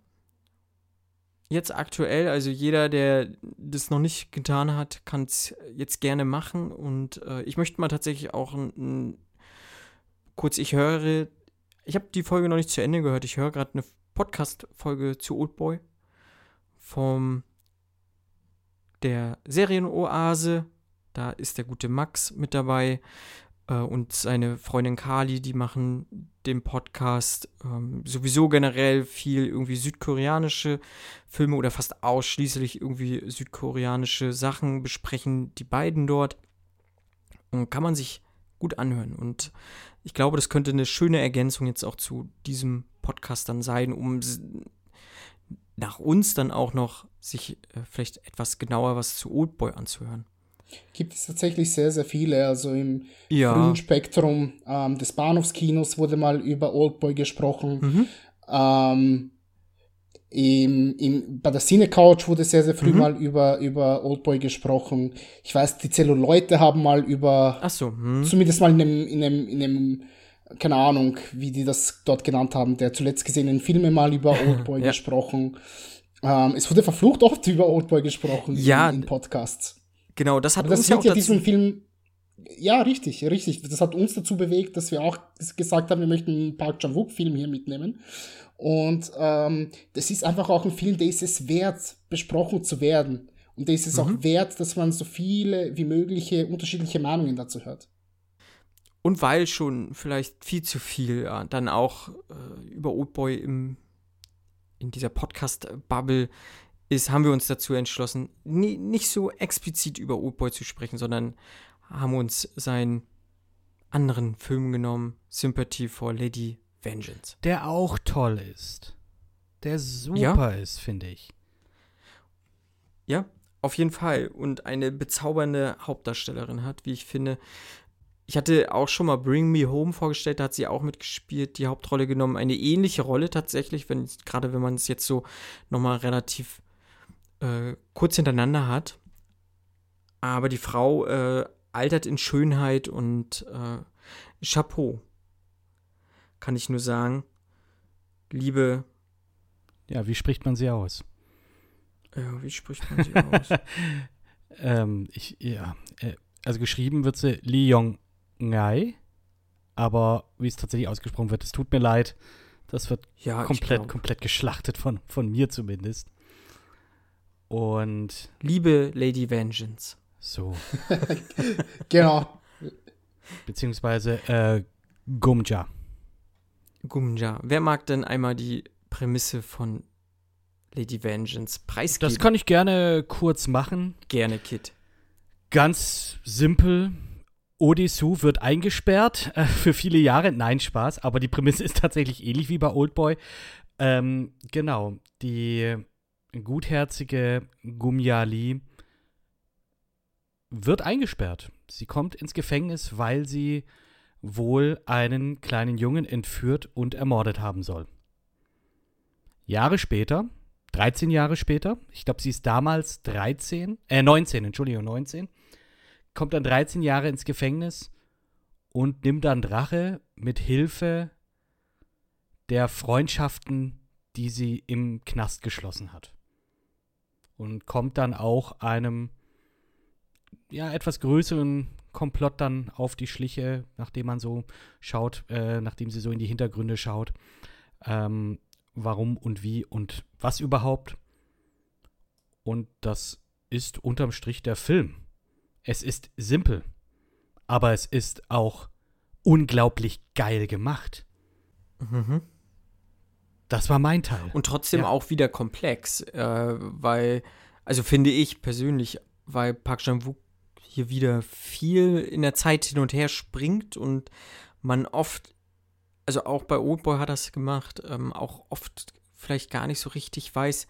jetzt aktuell, also jeder, der das noch nicht getan hat, kann es jetzt gerne machen. Und äh, ich möchte mal tatsächlich auch ein, ein kurz, ich höre, ich habe die Folge noch nicht zu Ende gehört. Ich höre gerade eine Podcast-Folge zu Oldboy vom der Serienoase. Da ist der gute Max mit dabei äh, und seine Freundin Kali, die machen den Podcast ähm, sowieso generell viel irgendwie südkoreanische Filme oder fast ausschließlich irgendwie südkoreanische Sachen besprechen die beiden dort. Und kann man sich gut anhören. Und ich glaube, das könnte eine schöne Ergänzung jetzt auch zu diesem Podcast dann sein, um nach uns dann auch noch sich äh, vielleicht etwas genauer was zu Oldboy anzuhören. Gibt es tatsächlich sehr, sehr viele. Also im ja. frühen Spektrum ähm, des Bahnhofskinos wurde mal über Oldboy gesprochen. Mhm. Ähm, im, im, bei der Cine Couch wurde sehr, sehr früh mhm. mal über, über Oldboy gesprochen. Ich weiß, die Zelluleute haben mal über, Ach so, hm. zumindest mal in einem, in einem, in einem, keine Ahnung, wie die das dort genannt haben, der zuletzt gesehenen Filme mal über Oldboy ja. gesprochen. Ähm, es wurde verflucht oft über Oldboy gesprochen ja, in, in Podcasts. Genau, das hat Aber das uns ja auch ja diesen Film ja, richtig, richtig. Das hat uns dazu bewegt, dass wir auch gesagt haben, wir möchten einen Park Chan-wook-Film hier mitnehmen. Und ähm, das ist einfach auch ein Film, der ist es wert, besprochen zu werden. Und der ist es mhm. auch wert, dass man so viele wie mögliche unterschiedliche Meinungen dazu hört. Und weil schon vielleicht viel zu viel ja, dann auch äh, über Oldboy im, in dieser Podcast-Bubble ist, haben wir uns dazu entschlossen, nie, nicht so explizit über Oldboy zu sprechen, sondern haben uns seinen anderen Film genommen, Sympathy for Lady Vengeance. Der auch toll ist. Der super ja. ist, finde ich. Ja, auf jeden Fall. Und eine bezaubernde Hauptdarstellerin hat, wie ich finde. Ich hatte auch schon mal Bring Me Home vorgestellt, da hat sie auch mitgespielt, die Hauptrolle genommen. Eine ähnliche Rolle tatsächlich, wenn, gerade wenn man es jetzt so nochmal relativ äh, kurz hintereinander hat. Aber die Frau äh, altert in Schönheit und äh, Chapeau kann ich nur sagen, liebe. Ja, wie spricht man sie aus? Ja, wie spricht man sie aus? ähm, ich, ja, äh, also geschrieben wird sie Li Yong Ngai, aber wie es tatsächlich ausgesprochen wird, es tut mir leid. Das wird ja, komplett, komplett geschlachtet von, von mir zumindest. Und. Liebe Lady Vengeance. So. genau. Beziehungsweise äh, Gumja. Gumja. Wer mag denn einmal die Prämisse von Lady Vengeance preisgeben? Das kann ich gerne kurz machen. Gerne, Kit. Ganz simpel. Odisu wird eingesperrt äh, für viele Jahre. Nein, Spaß. Aber die Prämisse ist tatsächlich ähnlich wie bei Oldboy. Ähm, genau. Die gutherzige Gumyali wird eingesperrt. Sie kommt ins Gefängnis, weil sie wohl einen kleinen Jungen entführt und ermordet haben soll. Jahre später, 13 Jahre später, ich glaube, sie ist damals 13, äh 19, Entschuldigung, 19, kommt dann 13 Jahre ins Gefängnis und nimmt dann Rache mit Hilfe der Freundschaften, die sie im Knast geschlossen hat. Und kommt dann auch einem ja, etwas größeren Komplott dann auf die Schliche, nachdem man so schaut, äh, nachdem sie so in die Hintergründe schaut, ähm, warum und wie und was überhaupt. Und das ist unterm Strich der Film. Es ist simpel, aber es ist auch unglaublich geil gemacht. Mhm. Das war mein Teil. Und trotzdem ja. auch wieder komplex, äh, weil, also finde ich persönlich, weil Park Chan-wook hier wieder viel in der Zeit hin und her springt und man oft, also auch bei Oldboy hat das gemacht, ähm, auch oft vielleicht gar nicht so richtig weiß,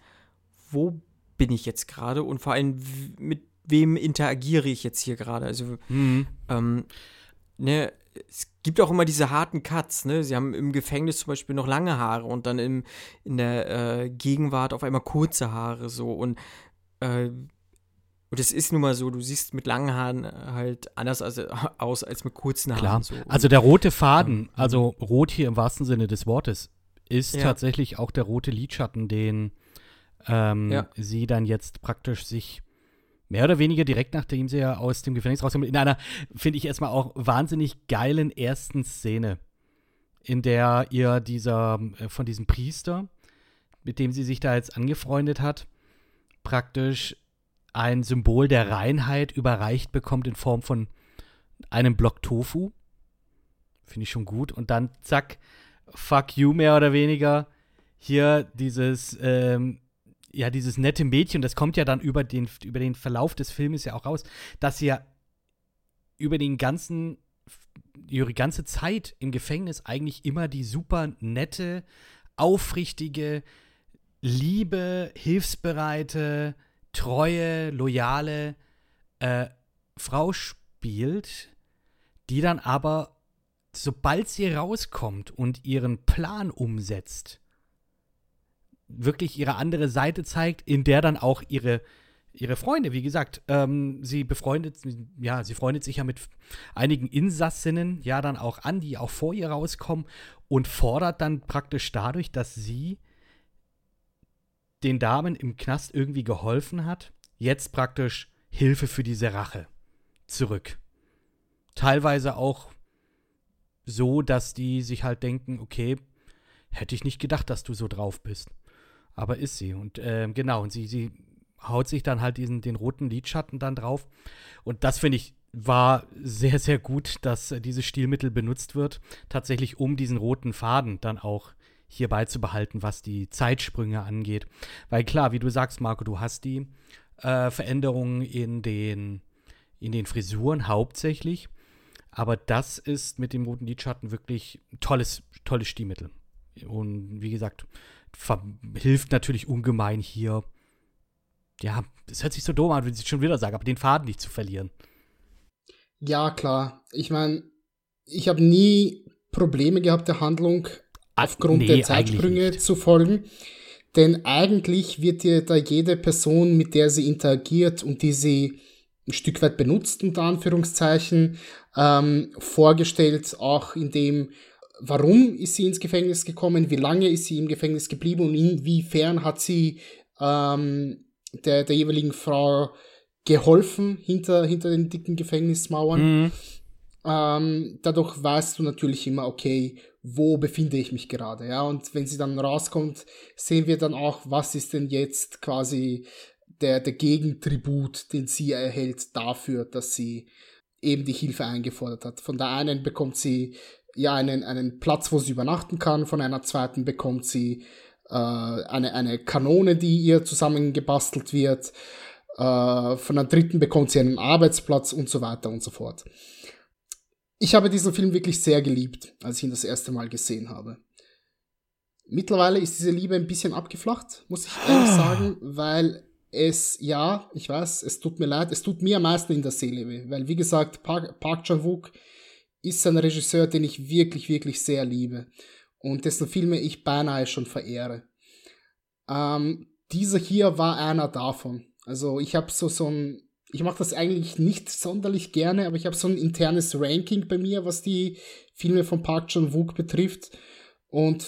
wo bin ich jetzt gerade und vor allem mit wem interagiere ich jetzt hier gerade. Also, mhm. ähm, ne, es gibt auch immer diese harten Cuts, ne? Sie haben im Gefängnis zum Beispiel noch lange Haare und dann im, in der äh, Gegenwart auf einmal kurze Haare so und äh, und es ist nun mal so, du siehst mit langen Haaren halt anders als, aus als mit kurzen Haaren. Klar. So. Also der rote Faden, mhm. also rot hier im wahrsten Sinne des Wortes, ist ja. tatsächlich auch der rote Lidschatten, den ähm, Ja. sie dann jetzt praktisch sich mehr oder weniger direkt nachdem sie ja aus dem Gefängnis rauskommt, in einer, finde ich erstmal auch wahnsinnig geilen ersten Szene, in der ihr dieser, äh, von diesem Priester, mit dem sie sich da jetzt angefreundet hat, praktisch ein Symbol der Reinheit überreicht bekommt in Form von einem Block Tofu. Finde ich schon gut. Und dann, zack, fuck you mehr oder weniger. Hier dieses, ähm, ja, dieses nette Mädchen, das kommt ja dann über den, über den Verlauf des Filmes ja auch raus, dass sie ja über den ganzen, ihre ganze Zeit im Gefängnis eigentlich immer die super nette, aufrichtige, liebe, hilfsbereite, treue, loyale äh, Frau spielt, die dann aber, sobald sie rauskommt und ihren Plan umsetzt, wirklich ihre andere Seite zeigt, in der dann auch ihre, ihre Freunde, wie gesagt, ähm, sie befreundet, ja, sie freundet sich ja mit einigen Insassinnen ja dann auch an, die auch vor ihr rauskommen und fordert dann praktisch dadurch, dass sie den Damen im Knast irgendwie geholfen hat, jetzt praktisch Hilfe für diese Rache zurück. Teilweise auch so, dass die sich halt denken, okay, hätte ich nicht gedacht, dass du so drauf bist. Aber ist sie. Und ähm, genau, und sie, sie haut sich dann halt diesen, den roten Lidschatten dann drauf. Und das finde ich war sehr, sehr gut, dass äh, dieses Stilmittel benutzt wird, tatsächlich um diesen roten Faden dann auch hier beizubehalten, was die Zeitsprünge angeht. Weil klar, wie du sagst, Marco, du hast die äh, Veränderungen in den, in den Frisuren hauptsächlich. Aber das ist mit dem roten Lidschatten wirklich ein tolles, tolles Stilmittel. Und wie gesagt, hilft natürlich ungemein hier. Ja, das hört sich so dumm an, wenn ich schon wieder sage, aber den Faden nicht zu verlieren. Ja, klar. Ich meine, ich habe nie Probleme gehabt, der Handlung Ah, aufgrund nee, der Zeitsprünge zu folgen. Denn eigentlich wird dir da jede Person, mit der sie interagiert und die sie ein Stück weit benutzt, unter Anführungszeichen, ähm, vorgestellt, auch in dem, warum ist sie ins Gefängnis gekommen, wie lange ist sie im Gefängnis geblieben und inwiefern hat sie ähm, der, der jeweiligen Frau geholfen hinter, hinter den dicken Gefängnismauern. Mhm. Ähm, dadurch weißt du natürlich immer, okay, wo befinde ich mich gerade, ja. Und wenn sie dann rauskommt, sehen wir dann auch, was ist denn jetzt quasi der, der Gegentribut, den sie erhält dafür, dass sie eben die Hilfe eingefordert hat. Von der einen bekommt sie ja einen, einen Platz, wo sie übernachten kann, von einer zweiten bekommt sie äh, eine, eine Kanone, die ihr zusammengebastelt wird, äh, von der dritten bekommt sie einen Arbeitsplatz und so weiter und so fort. Ich habe diesen Film wirklich sehr geliebt, als ich ihn das erste Mal gesehen habe. Mittlerweile ist diese Liebe ein bisschen abgeflacht, muss ich ehrlich sagen, weil es, ja, ich weiß, es tut mir leid, es tut mir am meisten in der Seele weh, weil wie gesagt, Park, Park Chan-wook ist ein Regisseur, den ich wirklich, wirklich sehr liebe und dessen Filme ich beinahe schon verehre. Ähm, dieser hier war einer davon. Also ich habe so so ein, ich mache das eigentlich nicht sonderlich gerne, aber ich habe so ein internes Ranking bei mir, was die Filme von Park Chan-wook betrifft. Und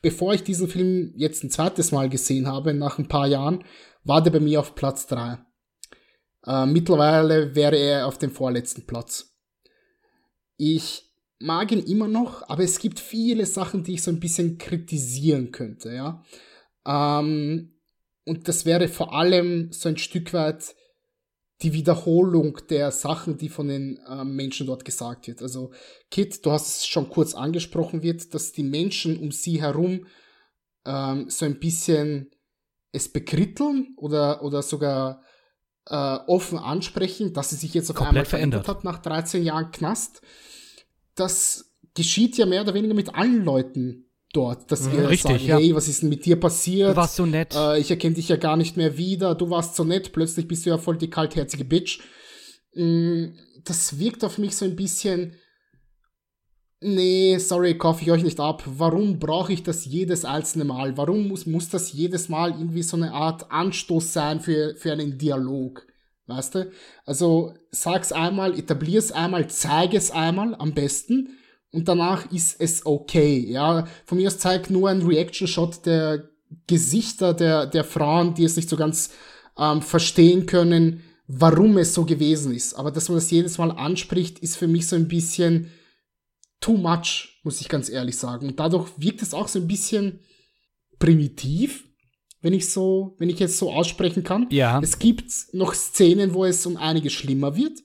bevor ich diesen Film jetzt ein zweites Mal gesehen habe, nach ein paar Jahren, war der bei mir auf Platz 3. Äh, mittlerweile wäre er auf dem vorletzten Platz. Ich mag ihn immer noch, aber es gibt viele Sachen, die ich so ein bisschen kritisieren könnte, ja. Ähm, und das wäre vor allem so ein Stück weit die Wiederholung der Sachen, die von den ähm, Menschen dort gesagt wird. Also, Kit, du hast es schon kurz angesprochen wird, dass die Menschen um sie herum ähm, so ein bisschen es bekritteln oder, oder sogar äh, offen ansprechen, dass sie sich jetzt auf Komplett einmal verändert hat nach 13 Jahren Knast. Das geschieht ja mehr oder weniger mit allen Leuten dort, dass Mhm, wir richtig, sagen, ja. hey, was ist denn mit dir passiert? Du warst so nett. Äh, ich erkenne dich ja gar nicht mehr wieder. Du warst so nett, plötzlich bist du ja voll die kaltherzige Bitch. Mm, Das wirkt auf mich so ein bisschen. Nee, sorry, kaufe ich euch nicht ab. Warum brauche ich das jedes einzelne Mal? Warum muss, muss das jedes Mal irgendwie so eine Art Anstoß sein für, für einen Dialog? Weißt du? Also sag's einmal, etablier's einmal, zeig es einmal am besten und danach ist es okay. Ja, von mir aus zeigt nur ein Reaction-Shot der Gesichter der, der Frauen, die es nicht so ganz ähm, verstehen können, warum es so gewesen ist. Aber dass man das jedes Mal anspricht, ist für mich so ein bisschen too much, muss ich ganz ehrlich sagen. Und dadurch wirkt es auch so ein bisschen primitiv, wenn ich so, wenn ich jetzt so aussprechen kann. Ja. Es gibt noch Szenen, wo es um einiges schlimmer wird.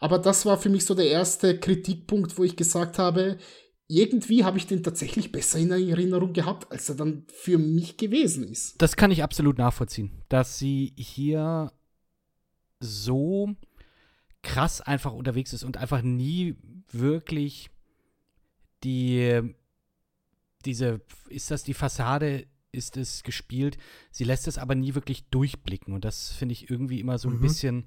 Aber das war für mich so der erste Kritikpunkt, wo ich gesagt habe, irgendwie habe ich den tatsächlich besser in Erinnerung gehabt, als er dann für mich gewesen ist. Das kann ich absolut nachvollziehen, dass sie hier so krass einfach unterwegs ist und einfach nie wirklich die diese ist das die Fassade? Ist es gespielt? Sie lässt es aber nie wirklich durchblicken. Und das finde ich irgendwie immer so ein Mhm. bisschen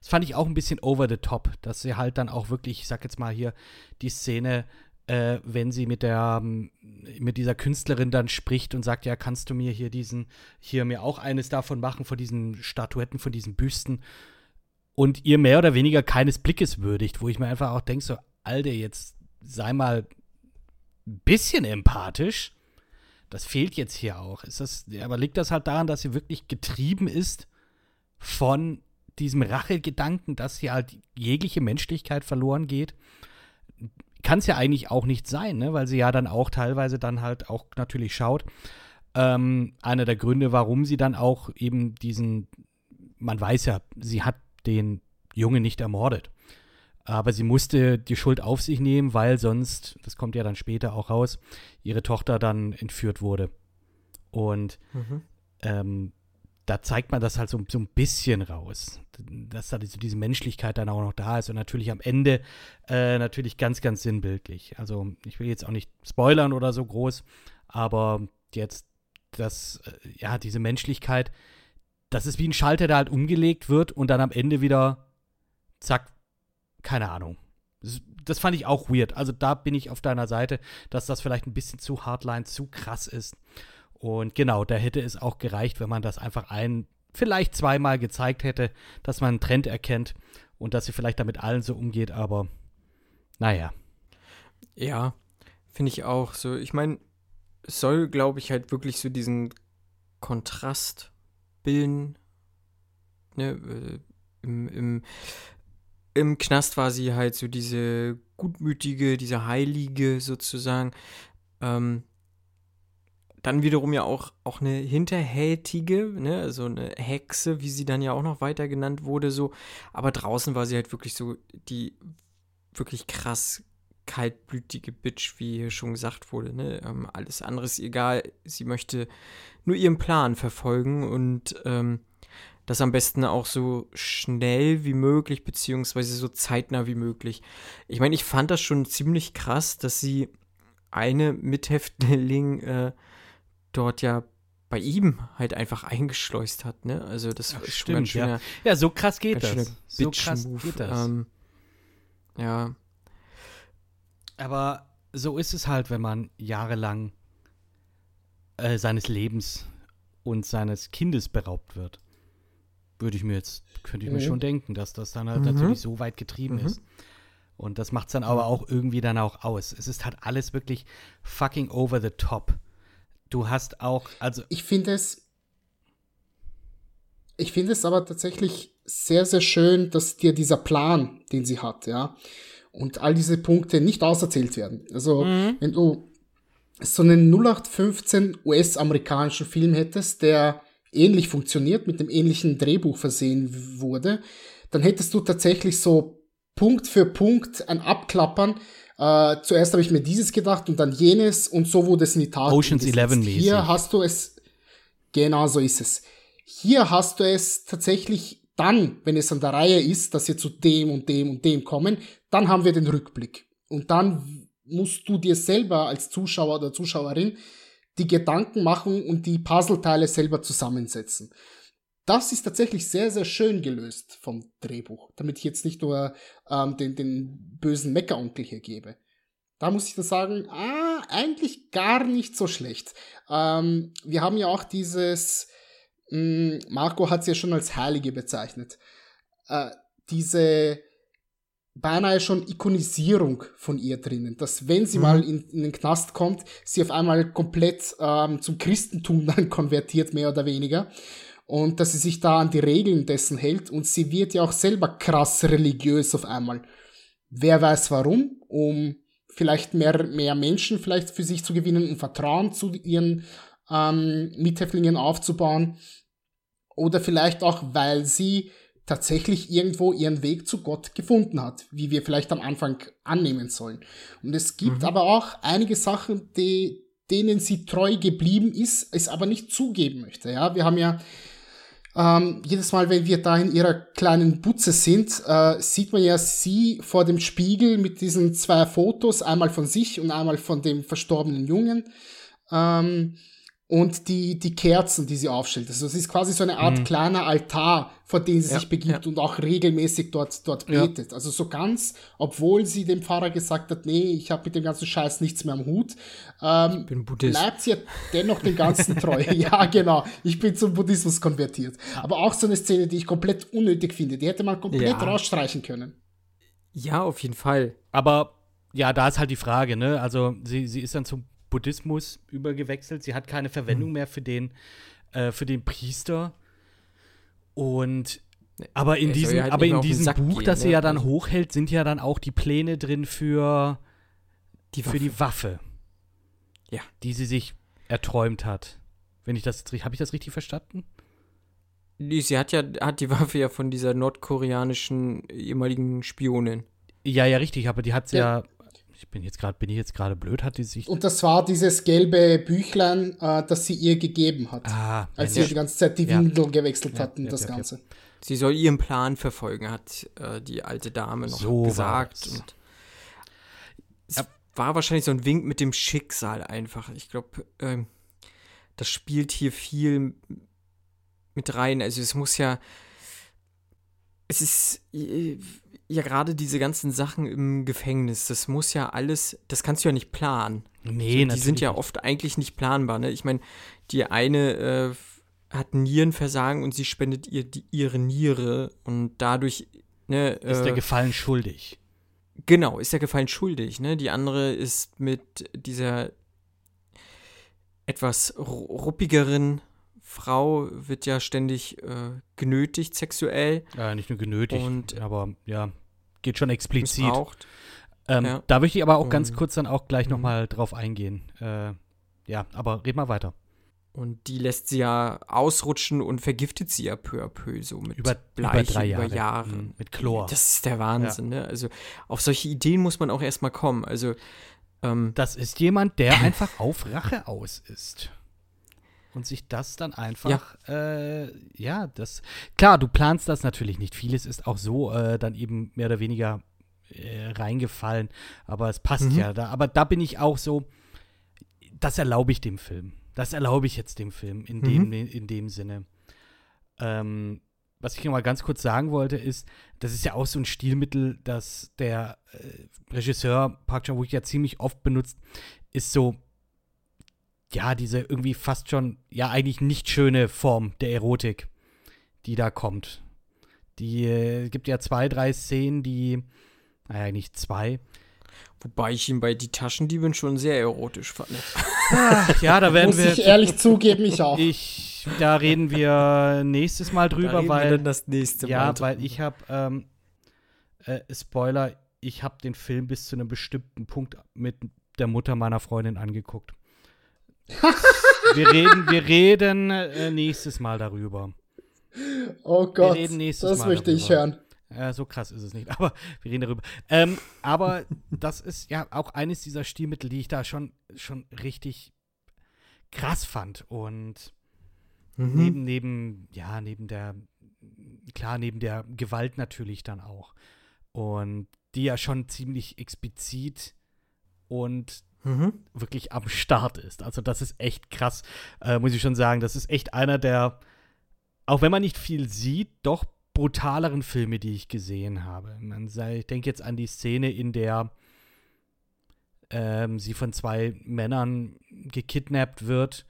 das fand ich auch ein bisschen over the top dass sie halt dann auch wirklich ich sag jetzt mal hier die Szene äh, wenn sie mit der ähm, mit dieser Künstlerin dann spricht und sagt ja kannst du mir hier diesen hier mir auch eines davon machen von diesen Statuetten von diesen Büsten? Und ihr mehr oder weniger keines Blickes würdigt, wo ich mir einfach auch denke, so, Alter, jetzt sei mal bisschen empathisch. Das fehlt jetzt hier auch. Ist das, aber liegt das halt daran, dass sie wirklich getrieben ist von diesem Rachegedanken, dass hier halt jegliche Menschlichkeit verloren geht? Kann es ja eigentlich auch nicht sein, ne? weil sie ja dann auch teilweise dann halt auch natürlich schaut. Ähm, einer der Gründe, warum sie dann auch eben diesen, man weiß ja, sie hat den Jungen nicht ermordet. Aber sie musste die Schuld auf sich nehmen, weil sonst, das kommt ja dann später auch raus, ihre Tochter dann entführt wurde. Und Mhm. ähm, da zeigt man das halt so, so ein bisschen raus, dass da diese, diese Menschlichkeit dann auch noch da ist und natürlich am Ende äh, natürlich ganz, ganz sinnbildlich. Also ich will jetzt auch nicht spoilern oder so groß, aber jetzt das, äh, ja, diese Menschlichkeit, das ist wie ein Schalter, der halt umgelegt wird und dann am Ende wieder, zack, keine Ahnung. Das, fand ich auch weird. Also da bin ich auf deiner Seite, dass das vielleicht ein bisschen zu hardline, zu krass ist. Und genau, da hätte es auch gereicht, wenn man das einfach ein, vielleicht zweimal gezeigt hätte, dass man einen Trend erkennt und dass sie vielleicht damit allen so umgeht, aber naja. Ja, finde ich auch so. Ich meine, soll, glaube ich, halt wirklich so diesen Kontrast bilden. Ne? äh, Im, im, Im Knast war sie halt so diese gutmütige, diese Heilige sozusagen. Ähm, dann wiederum ja auch, auch eine hinterhältige, ne, also eine Hexe, wie sie dann ja auch noch weiter genannt wurde, so. Aber draußen war sie halt wirklich so die wirklich krass kaltblütige Bitch, wie hier schon gesagt wurde. Ne? Ähm, alles andere ist egal. Sie möchte nur ihren Plan verfolgen und ähm, das am besten auch so schnell wie möglich, beziehungsweise so zeitnah wie möglich. Ich meine, ich fand das schon ziemlich krass, dass sie eine Mithäftling äh, dort ja bei ihm halt einfach eingeschleust hat, ne? Also das Ach, ist schon stimmt, ganz schöner, ja. Ja, so krass geht das. So krass geht das. Ähm, ja, Aber so ist es halt, wenn man jahrelang äh, seines Lebens und seines Kindes beraubt wird. Würde ich mir jetzt, könnte ich mir Mhm. schon denken, dass das dann halt Mhm. natürlich so weit getrieben Mhm. ist. Und das macht es dann aber auch irgendwie dann auch aus. Es ist halt alles wirklich fucking over the top. Du hast auch, also Ich finde es. Ich finde es aber tatsächlich sehr, sehr schön, dass dir dieser Plan, den sie hat, ja, und all diese Punkte nicht auserzählt werden. Also, wenn du so einen 0815 US-amerikanischen Film hättest, der ähnlich funktioniert, mit einem ähnlichen Drehbuch versehen wurde, dann hättest du tatsächlich so Punkt für Punkt ein Abklappern. Äh, zuerst habe ich mir dieses gedacht und dann jenes und so wurde es in die Tat Ocean's umgesetzt. 11 mäßig. Hier hast du es, genau so ist es. Hier hast du es tatsächlich dann, wenn es an der Reihe ist, dass wir zu dem und dem und dem kommen, dann haben wir den Rückblick. Und dann musst du dir selber als Zuschauer oder Zuschauerin die Gedanken machen und die Puzzleteile selber zusammensetzen. Das ist tatsächlich sehr, sehr schön gelöst vom Drehbuch, damit ich jetzt nicht nur ähm, den, den bösen Meckeronkel hier gebe. Da muss ich dann sagen, ah, eigentlich gar nicht so schlecht. Ähm, wir haben ja auch dieses, mh, Marco hat es ja schon als Heilige bezeichnet, äh, diese beinahe schon Ikonisierung von ihr drinnen, dass wenn sie mhm. mal in, in, den Knast kommt, sie auf einmal komplett ähm, zum Christentum dann konvertiert, mehr oder weniger. Und dass sie sich da an die Regeln dessen hält und sie wird ja auch selber krass religiös auf einmal. Wer weiß warum, um vielleicht mehr, mehr Menschen vielleicht für sich zu gewinnen und Vertrauen zu ihren ähm, Mithäftlingen aufzubauen. Oder vielleicht auch, weil sie tatsächlich irgendwo ihren Weg zu Gott gefunden hat, wie wir vielleicht am Anfang annehmen sollen. Und es gibt mhm. aber auch einige Sachen, die, denen sie treu geblieben ist, es aber nicht zugeben möchte. Ja, wir haben ja ähm, jedes Mal, wenn wir da in ihrer kleinen Butze sind, äh, sieht man ja sie vor dem Spiegel mit diesen zwei Fotos, einmal von sich und einmal von dem verstorbenen Jungen. Ähm, und die, die Kerzen, die sie aufstellt. Also es ist quasi so eine Art mhm. kleiner Altar, vor dem sie ja, sich begibt ja. und auch regelmäßig dort, dort betet. Ja. Also so ganz, obwohl sie dem Pfarrer gesagt hat, nee, ich habe mit dem ganzen Scheiß nichts mehr am Hut, ähm, bleibt sie ja dennoch dem Ganzen treu. ja, genau. Ich bin zum Buddhismus konvertiert. Aber auch so eine Szene, die ich komplett unnötig finde. Die hätte man komplett rausstreichen können. Ja, auf jeden Fall. Aber ja, da ist halt die Frage, ne? Also sie, sie ist dann zum Buddhismus übergewechselt. Sie hat keine Verwendung mhm. mehr für den, äh, für den Priester. Und aber in diesem, halt aber in diesem Buch, gehen, das sie ne? ja dann also hochhält, sind ja dann auch die Pläne drin für die für die Waffe. Ja. Die sie sich erträumt hat. Wenn ich das habe ich das richtig verstanden? Sie hat ja hat die Waffe ja von dieser nordkoreanischen ehemaligen Spionin. Ja, ja, richtig, aber die hat sie ja, ja ich bin jetzt gerade, bin ich jetzt gerade blöd, hat die sich. Und das war dieses gelbe Büchlein, äh, das sie ihr gegeben hat. Ah, als sie ja. die ganze Zeit die Windel ja. gewechselt ja, hat und das Ganze. Sie soll ihren Plan verfolgen, hat äh, die alte Dame noch so gesagt. Und es war wahrscheinlich so ein Wink mit dem Schicksal einfach. Ich glaube, äh, das spielt hier viel mit rein. Also es muss ja. Es ist äh, ja gerade diese ganzen Sachen im Gefängnis, das muss ja alles, das kannst du ja nicht planen. Nee, so, Die sind ja oft eigentlich nicht planbar. Ne? Ich meine, die eine äh, hat Nierenversagen und sie spendet ihr die, ihre Niere und dadurch ne, ist der äh, Gefallen schuldig. Genau, ist der Gefallen schuldig. Ne? Die andere ist mit dieser etwas ruppigeren Frau wird ja ständig äh, genötigt sexuell. Ja, nicht nur genötigt, und, aber ja, geht schon explizit. Ähm, ja. Da möchte ich aber auch ganz kurz dann auch gleich nochmal mhm. drauf eingehen. Äh, ja, aber red mal weiter. Und die lässt sie ja ausrutschen und vergiftet sie ja peu à peu so mit über, Bleiche, über, drei Jahre. über Jahre. Mhm, mit Chlor. Das ist der Wahnsinn, ja. ne? Also auf solche Ideen muss man auch erstmal kommen. Also ähm, Das ist jemand, der einfach auf Rache aus ist und sich das dann einfach, ja, äh, ja das, klar, du planst das natürlich nicht. Vieles ist auch so äh, dann eben mehr oder weniger äh, reingefallen, aber es passt mhm. ja. Da, aber da bin ich auch so, das erlaube ich dem Film. Das erlaube ich jetzt dem Film in dem, mhm. in dem Sinne. Ähm, was ich noch mal ganz kurz sagen wollte, ist, das ist ja auch so ein Stilmittel, das der äh, Regisseur Park Chan-wook ja ziemlich oft benutzt, ist so ja, diese irgendwie fast schon, ja, eigentlich nicht schöne Form der Erotik, die da kommt. Die äh, gibt ja zwei, drei Szenen, die, naja, nicht zwei. Wobei ich ihn bei Die Taschendieben schon sehr erotisch fand. Ach, ja, da werden Muss wir. Muss ich ehrlich zugeben, ich auch. Ich, da reden wir nächstes Mal drüber, da weil. Wir dann das nächste Mal. Ja, weil ich habe, ähm, äh, Spoiler, ich habe den Film bis zu einem bestimmten Punkt mit der Mutter meiner Freundin angeguckt wir reden, wir reden äh, nächstes Mal darüber. Oh Gott, das Mal möchte darüber. ich hören. Ja, so krass ist es nicht, aber wir reden darüber. Ähm, aber das ist ja auch eines dieser Stilmittel, die ich da schon, schon richtig krass fand. Und mhm. neben, neben, ja, neben der, klar, neben der Gewalt natürlich dann auch. Und die ja schon ziemlich explizit und mhm. wirklich am Start ist. Also das ist echt krass, äh, muss ich schon sagen. Das ist echt einer der, auch wenn man nicht viel sieht, doch brutaleren Filme, die ich gesehen habe. Man sei, ich denke jetzt an die Szene, in der ähm, sie von zwei Männern gekidnappt wird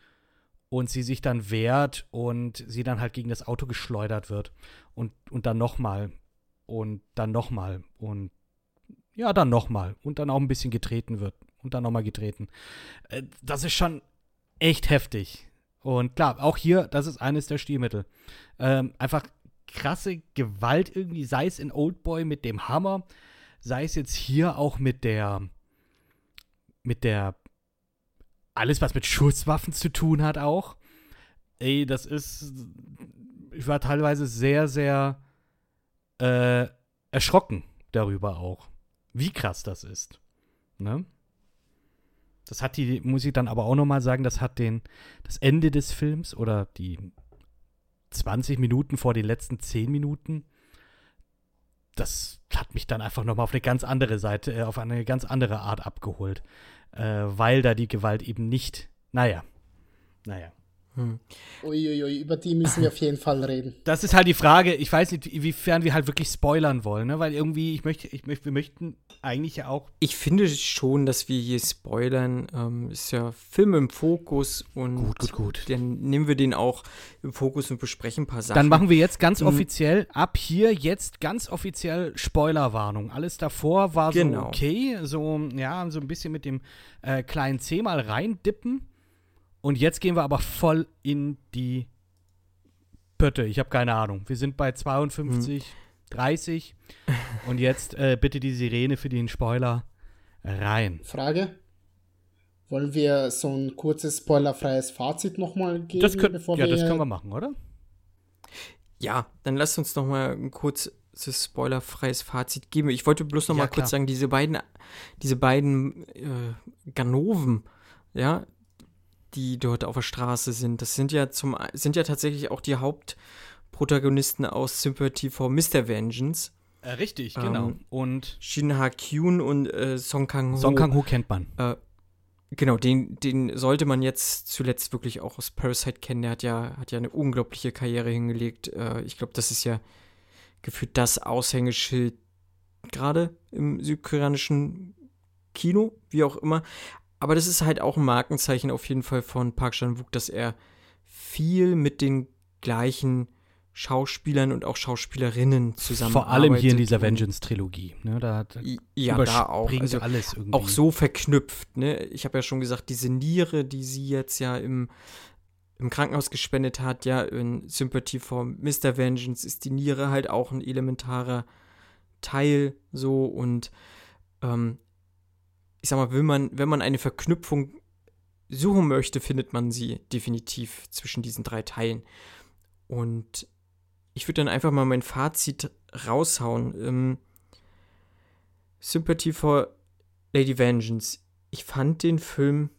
und sie sich dann wehrt und sie dann halt gegen das Auto geschleudert wird und, und dann nochmal und dann nochmal und ja, dann nochmal. Und dann auch ein bisschen getreten wird. Und dann nochmal getreten. Äh, das ist schon echt heftig. Und klar, auch hier, das ist eines der Stilmittel. Ähm, einfach krasse Gewalt irgendwie, sei es in Oldboy mit dem Hammer, sei es jetzt hier auch mit der, mit der, alles was mit Schusswaffen zu tun hat auch. Ey, das ist, ich war teilweise sehr, sehr äh, erschrocken darüber auch, wie krass das ist. Ne? Das hat die, muss ich dann aber auch nochmal sagen, das hat den, das Ende des Films oder die 20 Minuten vor den letzten 10 Minuten, das hat mich dann einfach nochmal auf eine ganz andere Seite, äh, auf eine ganz andere Art abgeholt. Äh, weil da die Gewalt eben nicht, naja, naja. Hm. Uiuiui, über die müssen wir auf jeden Fall reden. Das ist halt die Frage. Ich weiß nicht, inwiefern wir halt wirklich spoilern wollen, ne? Weil irgendwie, ich möchte, ich möchte, wir möchten eigentlich ja auch. Ich finde schon, dass wir hier spoilern. Ähm, ist ja Film im Fokus und gut, gut, gut. dann nehmen wir den auch im Fokus und besprechen ein paar Sachen. Dann machen wir jetzt ganz mhm. offiziell, ab hier jetzt ganz offiziell Spoilerwarnung. Alles davor war genau. so okay, so, ja, so ein bisschen mit dem äh, kleinen C mal reindippen. Und jetzt gehen wir aber voll in die Pötte. Ich habe keine Ahnung. Wir sind bei 52, hm. 30. Und jetzt äh, bitte die Sirene für den Spoiler rein. Frage. Wollen wir so ein kurzes spoilerfreies Fazit nochmal geben? Das könnt, bevor ja, wir das können wir machen, oder? Ja, dann lasst uns nochmal ein kurzes spoilerfreies Fazit geben. Ich wollte bloß nochmal ja, kurz sagen, diese beiden, diese beiden äh, Ganoven, ja, die dort auf der Straße sind. Das sind ja zum sind ja tatsächlich auch die Hauptprotagonisten aus Sympathy for Mr. Vengeance. Äh, richtig, genau. Ähm, und Shin Ha Kyun und äh, Song Kang Ho. Song Kang Ho kennt man. Äh, genau, den, den sollte man jetzt zuletzt wirklich auch aus Parasite kennen. Der hat ja, hat ja eine unglaubliche Karriere hingelegt. Äh, ich glaube, das ist ja gefühlt das Aushängeschild gerade im südkoreanischen Kino, wie auch immer aber das ist halt auch ein Markenzeichen auf jeden Fall von Park Chan-wook, dass er viel mit den gleichen Schauspielern und auch Schauspielerinnen zusammen Vor allem hier in dieser Vengeance-Trilogie. Ne, da hat, ja, da auch. Also alles irgendwie. Auch so verknüpft. Ne? Ich habe ja schon gesagt, diese Niere, die sie jetzt ja im, im Krankenhaus gespendet hat, ja, in Sympathy for Mr. Vengeance, ist die Niere halt auch ein elementarer Teil so und ähm, ich sag mal, will man, wenn man eine Verknüpfung suchen möchte, findet man sie definitiv zwischen diesen drei Teilen. Und ich würde dann einfach mal mein Fazit raushauen. Ähm, Sympathy for Lady Vengeance. Ich fand den Film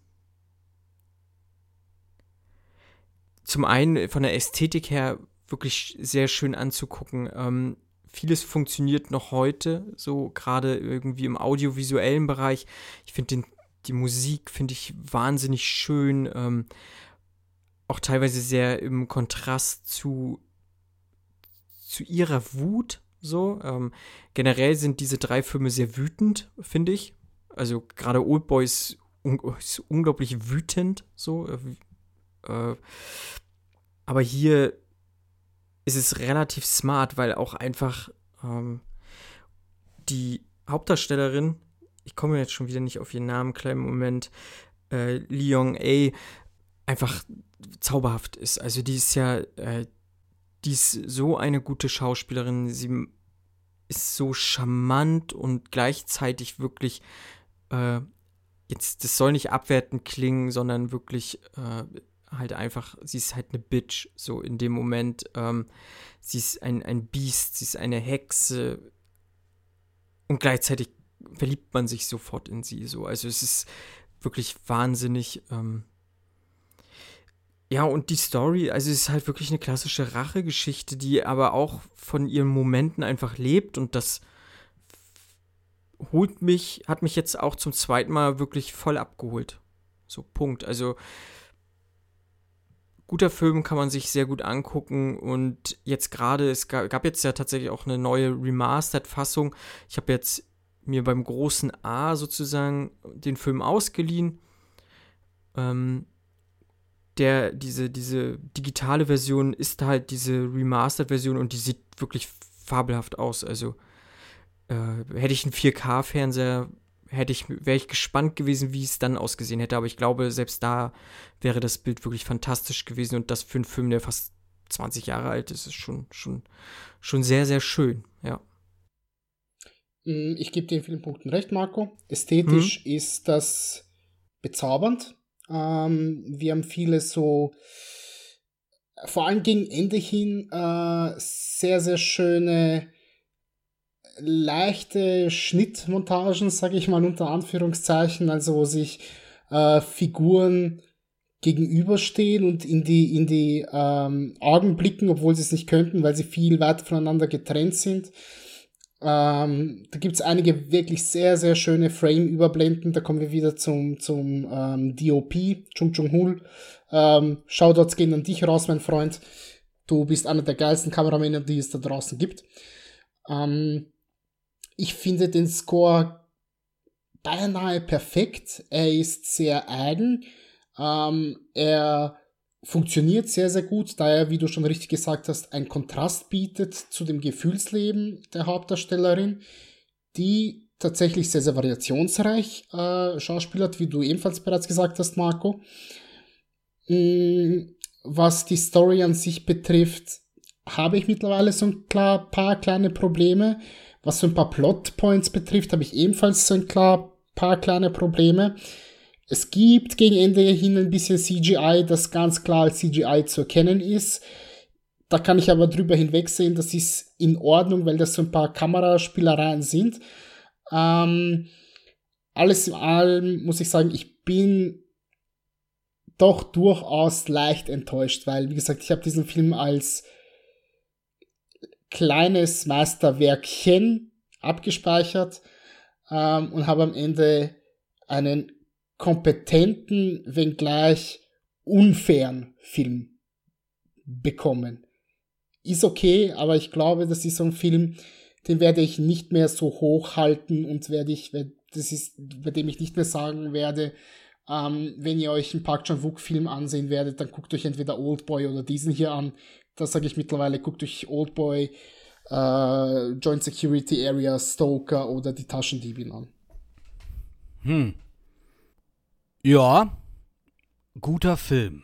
zum einen von der Ästhetik her wirklich sehr schön anzugucken. Ähm, vieles funktioniert noch heute, so gerade irgendwie im audiovisuellen Bereich. Ich finde die Musik finde ich wahnsinnig schön, ähm, auch teilweise sehr im Kontrast zu zu ihrer Wut. So ähm, generell sind diese drei Filme sehr wütend, finde ich. Also gerade Oldboy ist, un ist, unglaublich wütend, so. Äh, äh, aber hier ist es relativ smart, weil auch einfach ähm, die Hauptdarstellerin, ich komme jetzt schon wieder nicht auf ihren Namen, kleinen Moment, äh, Lee A, einfach zauberhaft ist. Also die ist ja, äh, die ist so eine gute Schauspielerin. Sie ist so charmant und gleichzeitig wirklich, äh, jetzt, das soll nicht abwertend klingen, sondern wirklich äh, halt einfach, sie ist halt eine Bitch, so in dem Moment. Ähm, sie ist ein, ein Biest, sie ist eine Hexe. Und gleichzeitig verliebt man sich sofort in sie, so. Also es ist wirklich wahnsinnig. Ähm, ja, und die Story, also es ist halt wirklich eine klassische Rachegeschichte, die aber auch von ihren Momenten einfach lebt und das holt mich, hat mich jetzt auch zum zweiten Mal wirklich voll abgeholt. So, Punkt. Also, guter Film, kann man sich sehr gut angucken. Und jetzt gerade, es gab, jetzt ja tatsächlich auch eine neue Remastered-Fassung. Ich habe jetzt mir beim großen A sozusagen den Film ausgeliehen. Ähm, der, diese, diese digitale Version ist halt diese Remastered-Version und die sieht wirklich fabelhaft aus. Also äh, hätte ich einen 4K-Fernseher, hätte ich, wäre ich gespannt gewesen, wie es dann ausgesehen hätte. Aber ich glaube, selbst da wäre das Bild wirklich fantastisch gewesen und das für einen Film, der fast 20 Jahre alt ist, ist schon, schon, schon sehr, sehr schön, ja. Mm, ich gebe dir in vielen Punkten recht, Marco. Ästhetisch mhm. ist das bezaubernd. Ähm, wir haben viele so, vor allem gegen Ende hin, äh, sehr, sehr schöne, leichte Schnittmontagen, sage ich mal unter Anführungszeichen, also wo sich äh, Figuren gegenüberstehen und in die, in die ähm, Augen blicken, obwohl sie es nicht könnten, weil sie viel weiter voneinander getrennt sind. Ähm, da gibt's einige wirklich sehr, sehr schöne Frame-Überblenden. Da kommen wir wieder zum, zum ähm, DOP, Chung Chung Hul. Ähm, Shoutouts gehen an dich raus, mein Freund. Du bist einer der geilsten Kameramänner, die es da draußen gibt. Ähm, ich finde den Score beinahe perfekt. Er ist sehr eigen. Ähm, er funktioniert sehr, sehr gut, da er, wie du schon richtig gesagt hast, einen Kontrast bietet zu dem Gefühlsleben der Hauptdarstellerin, die tatsächlich sehr, sehr variationsreich äh, schauspielert, wie du ebenfalls bereits gesagt hast, Marco. Mm, was die Story an sich betrifft, habe ich mittlerweile so ein paar kleine Probleme. Was so ein paar Plotpoints betrifft, habe ich ebenfalls so ein klar, paar kleine Probleme. Es gibt gegen Ende hin ein bisschen CGI, das ganz klar als CGI zu erkennen ist. Da kann ich aber drüber hinwegsehen, das ist in Ordnung, weil das so ein paar Kameraspielereien sind. Ähm, alles in allem muss ich sagen, ich bin doch durchaus leicht enttäuscht, weil, wie gesagt, ich habe diesen Film als kleines Meisterwerkchen abgespeichert ähm, und habe am Ende einen kompetenten, wenngleich unfairen Film bekommen. Ist okay, aber ich glaube, das ist so ein Film, den werde ich nicht mehr so hoch halten und werde ich, das ist, bei dem ich nicht mehr sagen werde, ähm, wenn ihr euch einen Park Chan-wook Film ansehen werdet, dann guckt euch entweder Oldboy oder diesen hier an. Das sage ich mittlerweile, guckt euch Oldboy, äh, Joint Security Area, Stoker oder die Taschendiebin an. Hm. Ja, guter Film.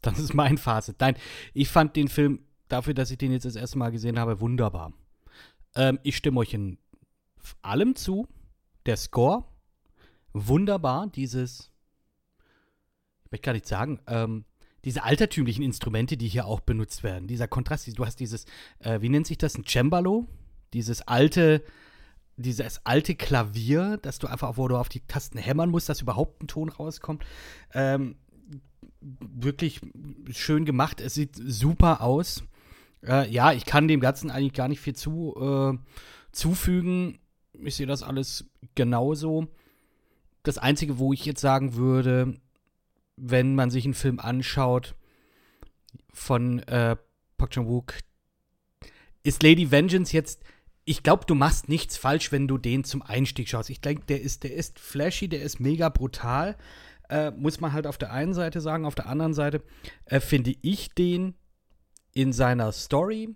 Das ist mein Fazit. Nein, ich fand den Film dafür, dass ich den jetzt das erste Mal gesehen habe, wunderbar. Ähm, ich stimme euch in allem zu. Der Score, wunderbar. Dieses, ich möchte gar nicht sagen, ähm, diese altertümlichen Instrumente, die hier auch benutzt werden. Dieser Kontrast, du hast dieses, äh, wie nennt sich das, ein Cembalo? Dieses alte, dieses alte Klavier, dass du einfach, wo du auf die Tasten hämmern musst, dass überhaupt ein Ton rauskommt. Ähm, wirklich schön gemacht. Es sieht super aus. Äh, ja, ich kann dem Ganzen eigentlich gar nicht viel zu, äh, zufügen. Ich sehe das alles genauso. Das Einzige, wo ich jetzt sagen würde, wenn man sich einen Film anschaut von äh, Park Chan-wook, ist Lady Vengeance jetzt ich glaube, du machst nichts falsch, wenn du den zum Einstieg schaust. Ich denke, der ist, der ist flashy, der ist mega brutal. Äh, muss man halt auf der einen Seite sagen. Auf der anderen Seite äh, finde ich den in seiner Story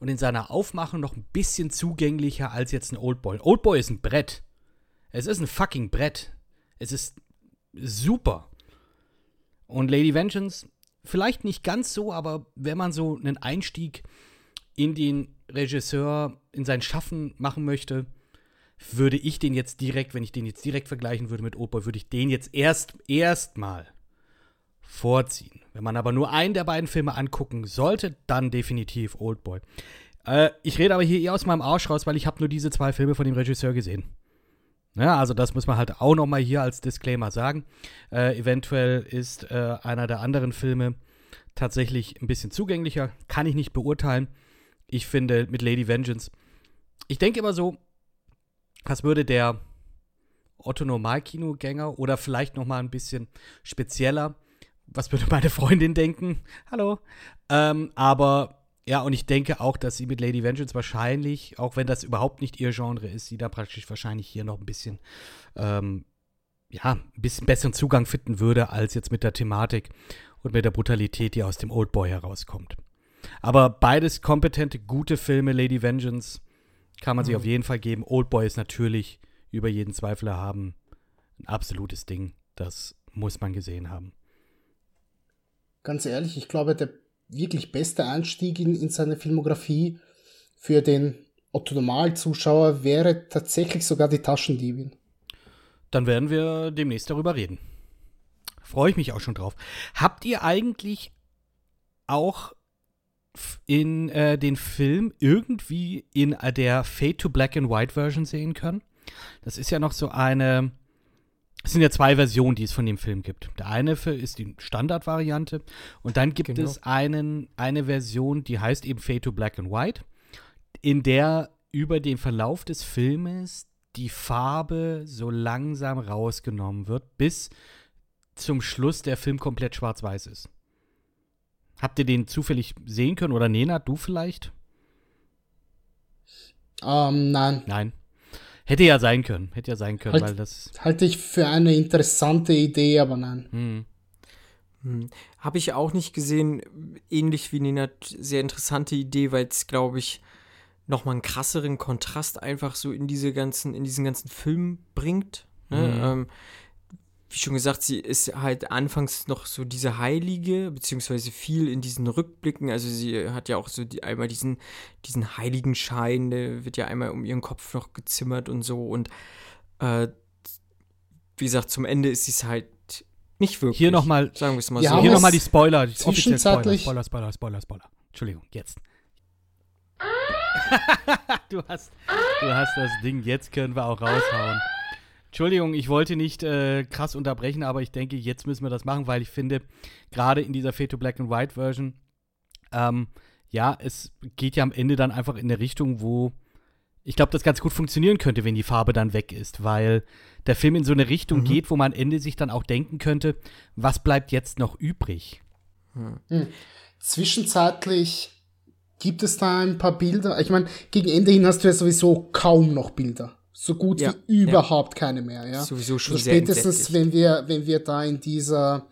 und in seiner Aufmachung noch ein bisschen zugänglicher als jetzt ein Oldboy. Oldboy ist ein Brett. Es ist ein fucking Brett. Es ist super. Und Lady Vengeance, vielleicht nicht ganz so, aber wenn man so einen Einstieg in den Regisseur in sein Schaffen machen möchte, würde ich den jetzt direkt, wenn ich den jetzt direkt vergleichen würde mit Oldboy, würde ich den jetzt erst erstmal vorziehen. Wenn man aber nur einen der beiden Filme angucken sollte, dann definitiv Oldboy. Äh, ich rede aber hier eher aus meinem Arsch raus, weil ich habe nur diese zwei Filme von dem Regisseur gesehen. Ja, also das muss man halt auch noch mal hier als Disclaimer sagen. Äh, eventuell ist äh, einer der anderen Filme tatsächlich ein bisschen zugänglicher, kann ich nicht beurteilen ich finde, mit Lady Vengeance. Ich denke immer so, was würde der Otto Normal-Kinogänger oder vielleicht noch mal ein bisschen spezieller, was würde meine Freundin denken? Hallo. Ähm, aber ja, und ich denke auch, dass sie mit Lady Vengeance wahrscheinlich, auch wenn das überhaupt nicht ihr Genre ist, sie da praktisch wahrscheinlich hier noch ein bisschen, ähm, ja, ein bisschen besseren Zugang finden würde, als jetzt mit der Thematik und mit der Brutalität, die aus dem Oldboy herauskommt. Aber beides kompetente, gute Filme. Lady Vengeance Kann man sich auf jeden Fall geben. Oldboy ist natürlich über jeden Zweifel erhaben. Ein absolutes Ding. Das muss man gesehen haben. Ganz ehrlich, ich glaube, der wirklich beste Einstieg in, in seine Filmografie für den Otto-Normal-Zuschauer wäre tatsächlich sogar die Taschendiebin. Dann werden wir demnächst darüber reden. Freue ich mich auch schon drauf. Habt ihr eigentlich auch in äh, den Film irgendwie in äh, der Fade to Black and White Version sehen können? Das ist ja noch so eine. Es sind ja zwei Versionen, die es von dem Film gibt. Der eine ist die Standardvariante und dann gibt genau. es einen, eine Version, die heißt eben Fade to Black and White, in der über den Verlauf des Filmes die Farbe so langsam rausgenommen wird, bis zum Schluss der Film komplett schwarz-weiß ist. Habt ihr den zufällig sehen können oder Nena, du vielleicht? Ähm, nein. Nein. Hätte ja sein können, hätte ja sein können, halt, weil das. Halte ich für eine interessante Idee, aber nein. Hm. Hm. Habe ich auch nicht gesehen, ähnlich wie Nena, sehr interessante Idee, weil es, glaube ich, nochmal einen krasseren Kontrast einfach so in diese ganzen, in diesen ganzen Film bringt. Ne? Mhm. Ähm, wie schon gesagt, sie ist halt anfangs noch so diese Heilige, beziehungsweise viel in diesen Rückblicken. Also sie hat ja auch so die, einmal diesen, diesen Heiligenschein, der wird ja einmal um ihren Kopf noch gezimmert und so. Und äh, wie gesagt, zum Ende ist sie es halt nicht wirklich. Hier nochmal, sagen wir es mal so. Hier nochmal die Spoiler, die Spoiler, Spoiler, Spoiler, Spoiler, Spoiler. Entschuldigung, jetzt. du, hast, du hast das Ding, jetzt können wir auch raushauen. Entschuldigung, ich wollte nicht äh, krass unterbrechen, aber ich denke, jetzt müssen wir das machen, weil ich finde, gerade in dieser Fade to Black and White Version, ähm, ja, es geht ja am Ende dann einfach in eine Richtung, wo ich glaube, das ganz gut funktionieren könnte, wenn die Farbe dann weg ist, weil der Film in so eine Richtung mhm. geht, wo man am Ende sich dann auch denken könnte, was bleibt jetzt noch übrig? Mhm. Zwischenzeitlich gibt es da ein paar Bilder. Ich meine, gegen Ende hin hast du ja sowieso kaum noch Bilder so gut ja, wie überhaupt ja. keine mehr, ja. Sowieso schon also spätestens, wenn wir, wenn wir da in dieser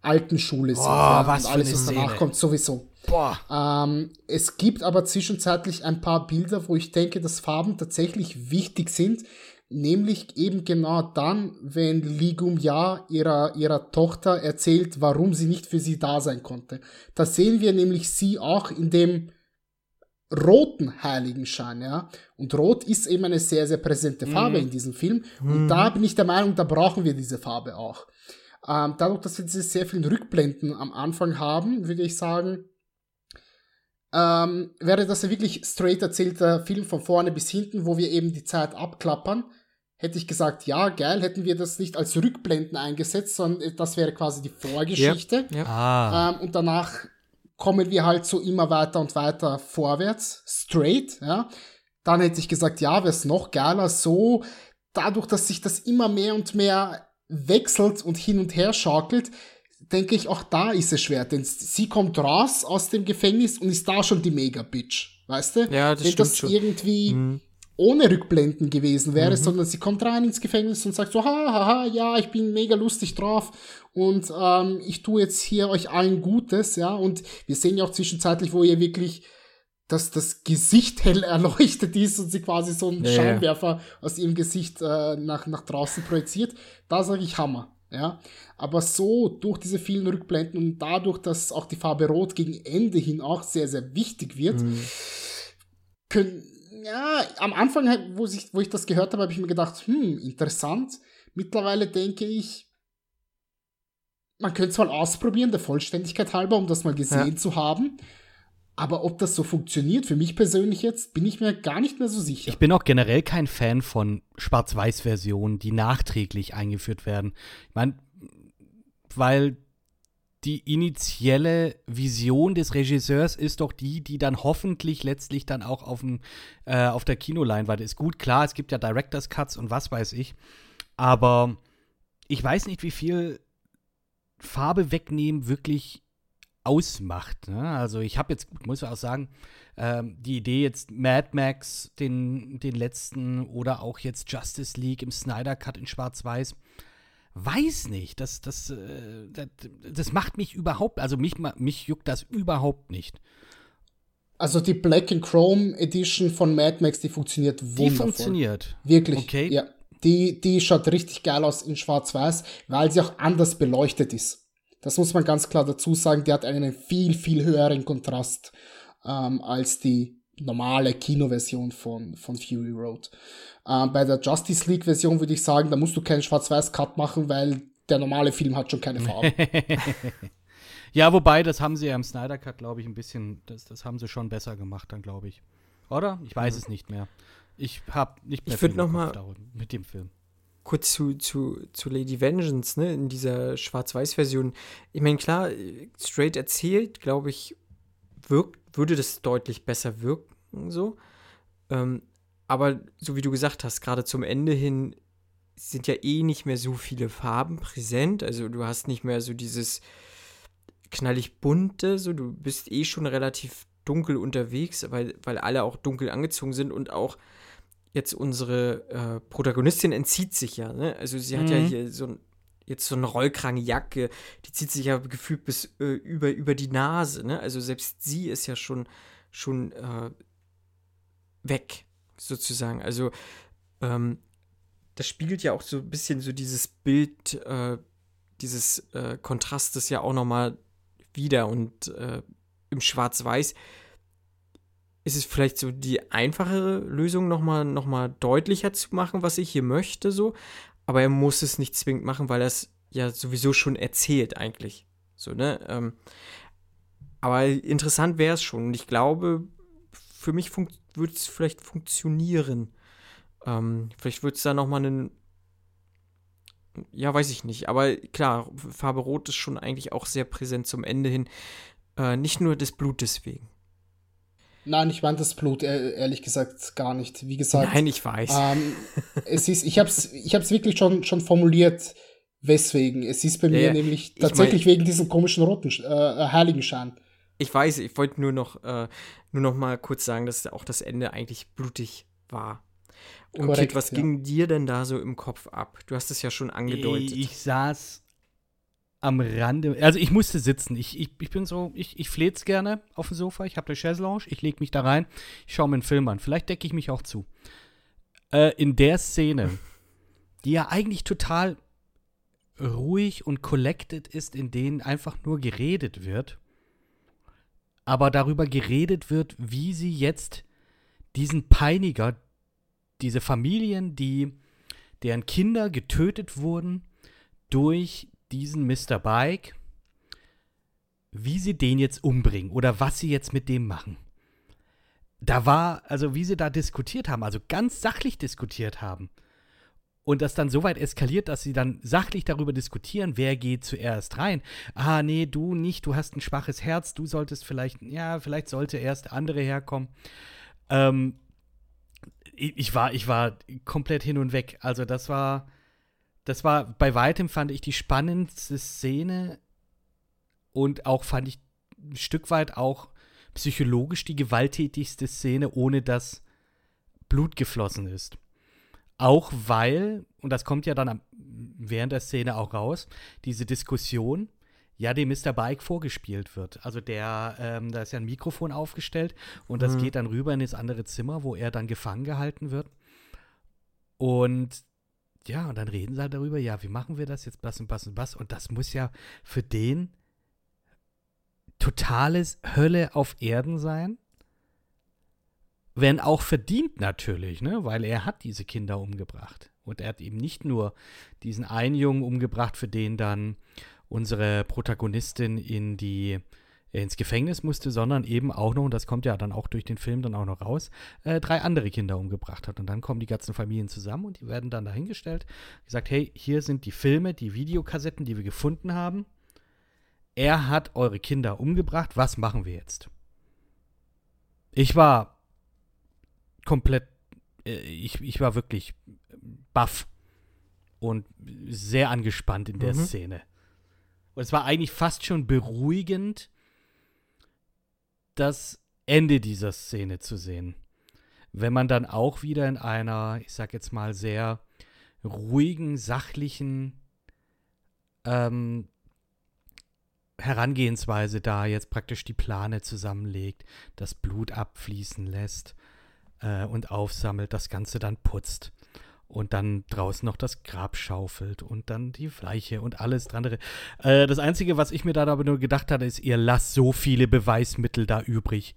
alten Schule sind, Boah, ja, was und alles, was danach Szene. kommt, sowieso. Boah. Ähm, es gibt aber zwischenzeitlich ein paar Bilder, wo ich denke, dass Farben tatsächlich wichtig sind, nämlich eben genau dann, wenn Ligum Ja ihrer, ihrer Tochter erzählt, warum sie nicht für sie da sein konnte. Da sehen wir nämlich sie auch in dem roten Heiligenschein, ja. Und rot ist eben eine sehr, sehr präsente Farbe mhm. in diesem Film. Und mhm. da bin ich der Meinung, da brauchen wir diese Farbe auch. Ähm, dadurch, dass wir diese sehr vielen Rückblenden am Anfang haben, würde ich sagen, ähm, wäre das ein wirklich straight erzählter Film von vorne bis hinten, wo wir eben die Zeit abklappern. Hätte ich gesagt, ja, geil, hätten wir das nicht als Rückblenden eingesetzt, sondern das wäre quasi die Vorgeschichte. Yep, yep. Ah. Ähm, und danach kommen wir halt so immer weiter und weiter vorwärts, straight, ja. Dann hätte ich gesagt, ja, wäre es noch geiler so, dadurch, dass sich das immer mehr und mehr wechselt und hin und her schaukelt, denke ich, auch da ist es schwer, denn sie kommt raus aus dem Gefängnis und ist da schon die Mega-Bitch, weißt du? Ja, das Wenn stimmt das schon. irgendwie mhm ohne Rückblenden gewesen wäre, mhm. sondern sie kommt rein ins Gefängnis und sagt so, ha, ha, ha, ja, ich bin mega lustig drauf und ähm, ich tue jetzt hier euch allen Gutes, ja, und wir sehen ja auch zwischenzeitlich, wo ihr wirklich dass das Gesicht hell erleuchtet ist und sie quasi so einen ja, Scheinwerfer ja. aus ihrem Gesicht äh, nach, nach draußen projiziert, da sage ich Hammer. Ja, aber so durch diese vielen Rückblenden und dadurch, dass auch die Farbe Rot gegen Ende hin auch sehr, sehr wichtig wird, mhm. können, ja, am Anfang, wo ich, wo ich das gehört habe, habe ich mir gedacht, hm, interessant. Mittlerweile denke ich, man könnte es mal ausprobieren, der Vollständigkeit halber, um das mal gesehen ja. zu haben. Aber ob das so funktioniert, für mich persönlich jetzt, bin ich mir gar nicht mehr so sicher. Ich bin auch generell kein Fan von Schwarz-Weiß-Versionen, die nachträglich eingeführt werden. Ich meine, weil die initielle Vision des Regisseurs ist doch die, die dann hoffentlich letztlich dann auch auf, dem, äh, auf der Kinoleinwand ist. Gut, klar, es gibt ja Director's Cuts und was weiß ich. Aber ich weiß nicht, wie viel Farbe wegnehmen wirklich ausmacht. Ne? Also ich habe jetzt, muss ich auch sagen, ähm, die Idee jetzt Mad Max, den, den letzten oder auch jetzt Justice League im Snyder Cut in Schwarz-Weiß, weiß nicht. Das, das, äh, das, das, macht mich überhaupt, also mich, mich juckt das überhaupt nicht. Also die Black and Chrome Edition von Mad Max, die funktioniert wundervoll. Die funktioniert. Wirklich. Okay. Ja. Die, die schaut richtig geil aus in Schwarz-Weiß, weil sie auch anders beleuchtet ist. Das muss man ganz klar dazu sagen. Die hat einen viel, viel höheren Kontrast ähm, als die normale Kinoversion von, von Fury Road. Ähm, bei der Justice League Version würde ich sagen, da musst du keinen Schwarz-Weiß-Cut machen, weil der normale Film hat schon keine Farbe. ja, wobei, das haben sie ja im Snyder Cut, glaube ich, ein bisschen, das, das haben sie schon besser gemacht dann, glaube ich. Oder? Ich weiß mhm. es nicht mehr. Ich habe nicht mehr ich viel noch mal mit dem Film. Kurz zu, zu, zu Lady Vengeance, ne, in dieser Schwarz-Weiß-Version. Ich meine, klar, straight erzählt, glaube ich, wirkt, würde das deutlich besser wirken, so. Ähm, aber so wie du gesagt hast, gerade zum Ende hin sind ja eh nicht mehr so viele Farben präsent. Also du hast nicht mehr so dieses knallig bunte, so du bist eh schon relativ dunkel unterwegs, weil, weil alle auch dunkel angezogen sind und auch jetzt unsere äh, Protagonistin entzieht sich ja, ne? Also sie mhm. hat ja mhm. hier so ein, jetzt so eine Rollkragenjacke, die zieht sich ja gefühlt bis äh, über, über die Nase, ne? Also selbst sie ist ja schon, schon äh, weg, sozusagen. Also ähm, das spiegelt ja auch so ein bisschen so dieses Bild, äh, dieses äh, Kontrastes ja auch nochmal wieder und äh, im Schwarz-Weiß ist es vielleicht so die einfachere Lösung, nochmal noch mal deutlicher zu machen, was ich hier möchte, so. Aber er muss es nicht zwingend machen, weil er es ja sowieso schon erzählt, eigentlich. So, ne? Ähm, aber interessant wäre es schon. Und ich glaube, für mich würde es vielleicht funktionieren. Ähm, vielleicht wird es da nochmal einen. Ja, weiß ich nicht. Aber klar, Farbe Rot ist schon eigentlich auch sehr präsent zum Ende hin. Äh, nicht nur des Blutes wegen. Nein, ich meine das Blut, ehrlich gesagt, gar nicht. Wie gesagt. Nein, ich weiß. Ähm, es ist, ich hab's, ich hab's wirklich schon, schon formuliert, weswegen. Es ist bei ja, mir ja. nämlich tatsächlich mein, wegen diesem komischen roten, äh, äh, Heiligenschein. Ich weiß, ich wollte nur noch, äh, nur noch mal kurz sagen, dass auch das Ende eigentlich blutig war. Und Korrekt, Kit, was ja. ging dir denn da so im Kopf ab? Du hast es ja schon angedeutet. Ich, ich saß am Rande. Also ich musste sitzen. Ich, ich, ich bin so, ich, ich fleh's gerne auf dem Sofa. Ich habe eine Chaise ich lege mich da rein, ich schaue mir einen Film an. Vielleicht decke ich mich auch zu. Äh, in der Szene, die ja eigentlich total ruhig und collected ist, in denen einfach nur geredet wird, aber darüber geredet wird, wie sie jetzt diesen Peiniger, diese Familien, die deren Kinder getötet wurden durch diesen Mr. Bike, wie sie den jetzt umbringen oder was sie jetzt mit dem machen. Da war, also wie sie da diskutiert haben, also ganz sachlich diskutiert haben. Und das dann so weit eskaliert, dass sie dann sachlich darüber diskutieren, wer geht zuerst rein. Ah, nee, du nicht, du hast ein schwaches Herz, du solltest vielleicht, ja, vielleicht sollte erst der andere herkommen. Ähm, ich war, ich war komplett hin und weg. Also das war, das war bei weitem, fand ich, die spannendste Szene und auch fand ich ein Stück weit auch psychologisch die gewalttätigste Szene, ohne dass Blut geflossen ist. Auch weil, und das kommt ja dann am, während der Szene auch raus, diese Diskussion ja dem Mr. Bike vorgespielt wird. Also der, ähm, da ist ja ein Mikrofon aufgestellt und das mhm. geht dann rüber in das andere Zimmer, wo er dann gefangen gehalten wird. Und ja, und dann reden sie halt darüber, ja, wie machen wir das jetzt, was und was und was. Und das muss ja für den totales Hölle auf Erden sein. Wenn auch verdient natürlich, ne? weil er hat diese Kinder umgebracht. Und er hat eben nicht nur diesen einen Jungen umgebracht, für den dann unsere Protagonistin in die ins Gefängnis musste, sondern eben auch noch, und das kommt ja dann auch durch den Film dann auch noch raus, äh, drei andere Kinder umgebracht hat. Und dann kommen die ganzen Familien zusammen und die werden dann dahingestellt, gesagt, hey, hier sind die Filme, die Videokassetten, die wir gefunden haben. Er hat eure Kinder umgebracht, was machen wir jetzt? Ich war komplett, äh, ich, ich war wirklich baff und sehr angespannt in der mhm. Szene. Und es war eigentlich fast schon beruhigend, das Ende dieser Szene zu sehen. Wenn man dann auch wieder in einer, ich sag jetzt mal, sehr ruhigen, sachlichen ähm, Herangehensweise da jetzt praktisch die Plane zusammenlegt, das Blut abfließen lässt äh, und aufsammelt, das Ganze dann putzt und dann draußen noch das Grab schaufelt und dann die Fleiche und alles dran. Äh, das Einzige, was ich mir da aber nur gedacht hatte, ist, ihr lasst so viele Beweismittel da übrig.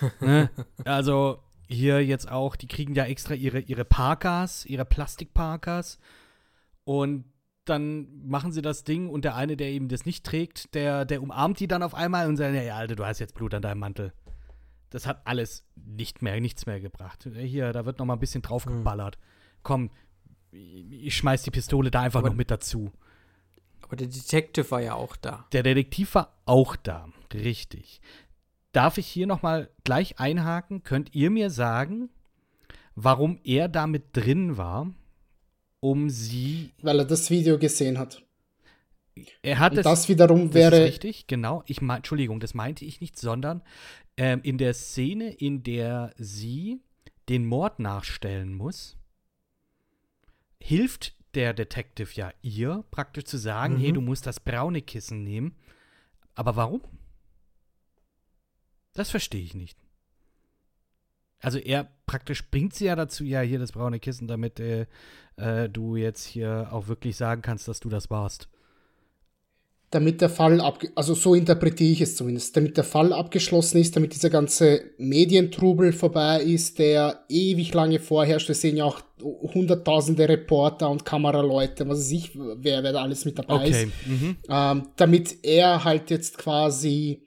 ne? Also hier jetzt auch, die kriegen ja extra ihre, ihre Parkas, ihre Plastikparkas und dann machen sie das Ding und der eine, der eben das nicht trägt, der, der umarmt die dann auf einmal und sagt, ja, Alter, du hast jetzt Blut an deinem Mantel. Das hat alles nicht mehr, nichts mehr gebracht. Hier, da wird noch mal ein bisschen draufgeballert. Mhm komm, ich schmeiß die Pistole da einfach aber, noch mit dazu. Aber der Detective war ja auch da. Der Detektiv war auch da, richtig. Darf ich hier noch mal gleich einhaken? Könnt ihr mir sagen, warum er da mit drin war, um sie. Weil er das Video gesehen hat. Er hat Und es, das wiederum wäre. Das richtig, genau. Ich mein, Entschuldigung, das meinte ich nicht, sondern ähm, in der Szene, in der sie den Mord nachstellen muss, hilft der Detective ja ihr, praktisch zu sagen, mhm. hey, du musst das braune Kissen nehmen. Aber warum? Das verstehe ich nicht. Also er praktisch bringt sie ja dazu, ja, hier das braune Kissen, damit äh, äh, du jetzt hier auch wirklich sagen kannst, dass du das warst damit der Fall ab, also so interpretiere ich es zumindest, damit der Fall abgeschlossen ist, damit dieser ganze Medientrubel vorbei ist, der ewig lange vorherrscht. Wir sehen ja auch hunderttausende Reporter und Kameraleute, was weiß ich, wer, wer da alles mit dabei okay. ist. Mhm. Ähm, damit er halt jetzt quasi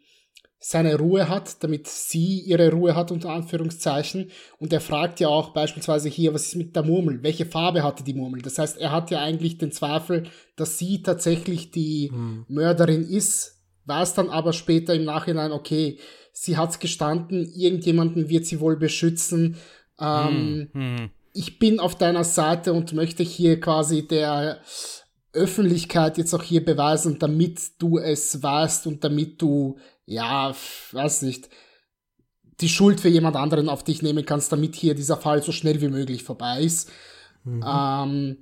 seine Ruhe hat, damit sie ihre Ruhe hat, unter Anführungszeichen. Und er fragt ja auch beispielsweise hier, was ist mit der Murmel? Welche Farbe hatte die Murmel? Das heißt, er hat ja eigentlich den Zweifel, dass sie tatsächlich die hm. Mörderin ist, weiß dann aber später im Nachhinein, okay, sie hat's gestanden, irgendjemanden wird sie wohl beschützen. Ähm, hm. Hm. Ich bin auf deiner Seite und möchte hier quasi der Öffentlichkeit jetzt auch hier beweisen, damit du es weißt und damit du ja, weiß nicht, die Schuld für jemand anderen auf dich nehmen kannst, damit hier dieser Fall so schnell wie möglich vorbei ist. Mhm. Ähm,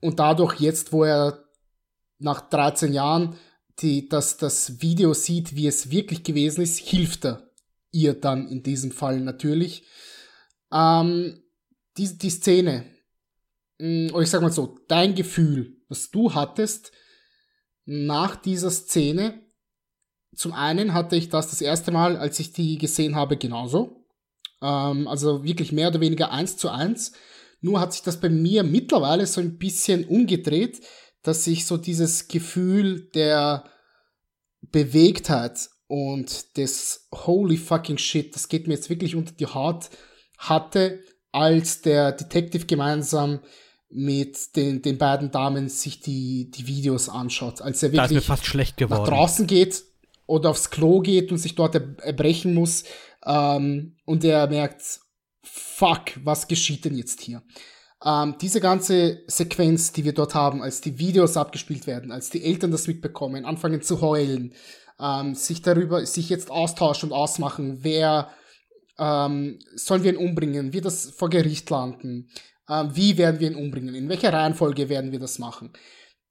und dadurch jetzt, wo er nach 13 Jahren die, das, das Video sieht, wie es wirklich gewesen ist, hilft er ihr dann in diesem Fall natürlich. Ähm, die, die Szene, mm, oder ich sag mal so, dein Gefühl, was du hattest nach dieser Szene, zum einen hatte ich das das erste Mal, als ich die gesehen habe, genauso. Ähm, also wirklich mehr oder weniger eins zu eins. Nur hat sich das bei mir mittlerweile so ein bisschen umgedreht, dass ich so dieses Gefühl der Bewegtheit und des Holy fucking Shit, das geht mir jetzt wirklich unter die Haut, hatte, als der Detective gemeinsam mit den, den beiden Damen sich die, die Videos anschaut. Als er wirklich fast schlecht geworden. nach draußen geht oder aufs Klo geht und sich dort erbrechen muss ähm, und er merkt, fuck, was geschieht denn jetzt hier? Ähm, diese ganze Sequenz, die wir dort haben, als die Videos abgespielt werden, als die Eltern das mitbekommen, anfangen zu heulen, ähm, sich darüber, sich jetzt austauschen und ausmachen, wer ähm, sollen wir ihn umbringen, wird das vor Gericht landen, ähm, wie werden wir ihn umbringen, in welcher Reihenfolge werden wir das machen.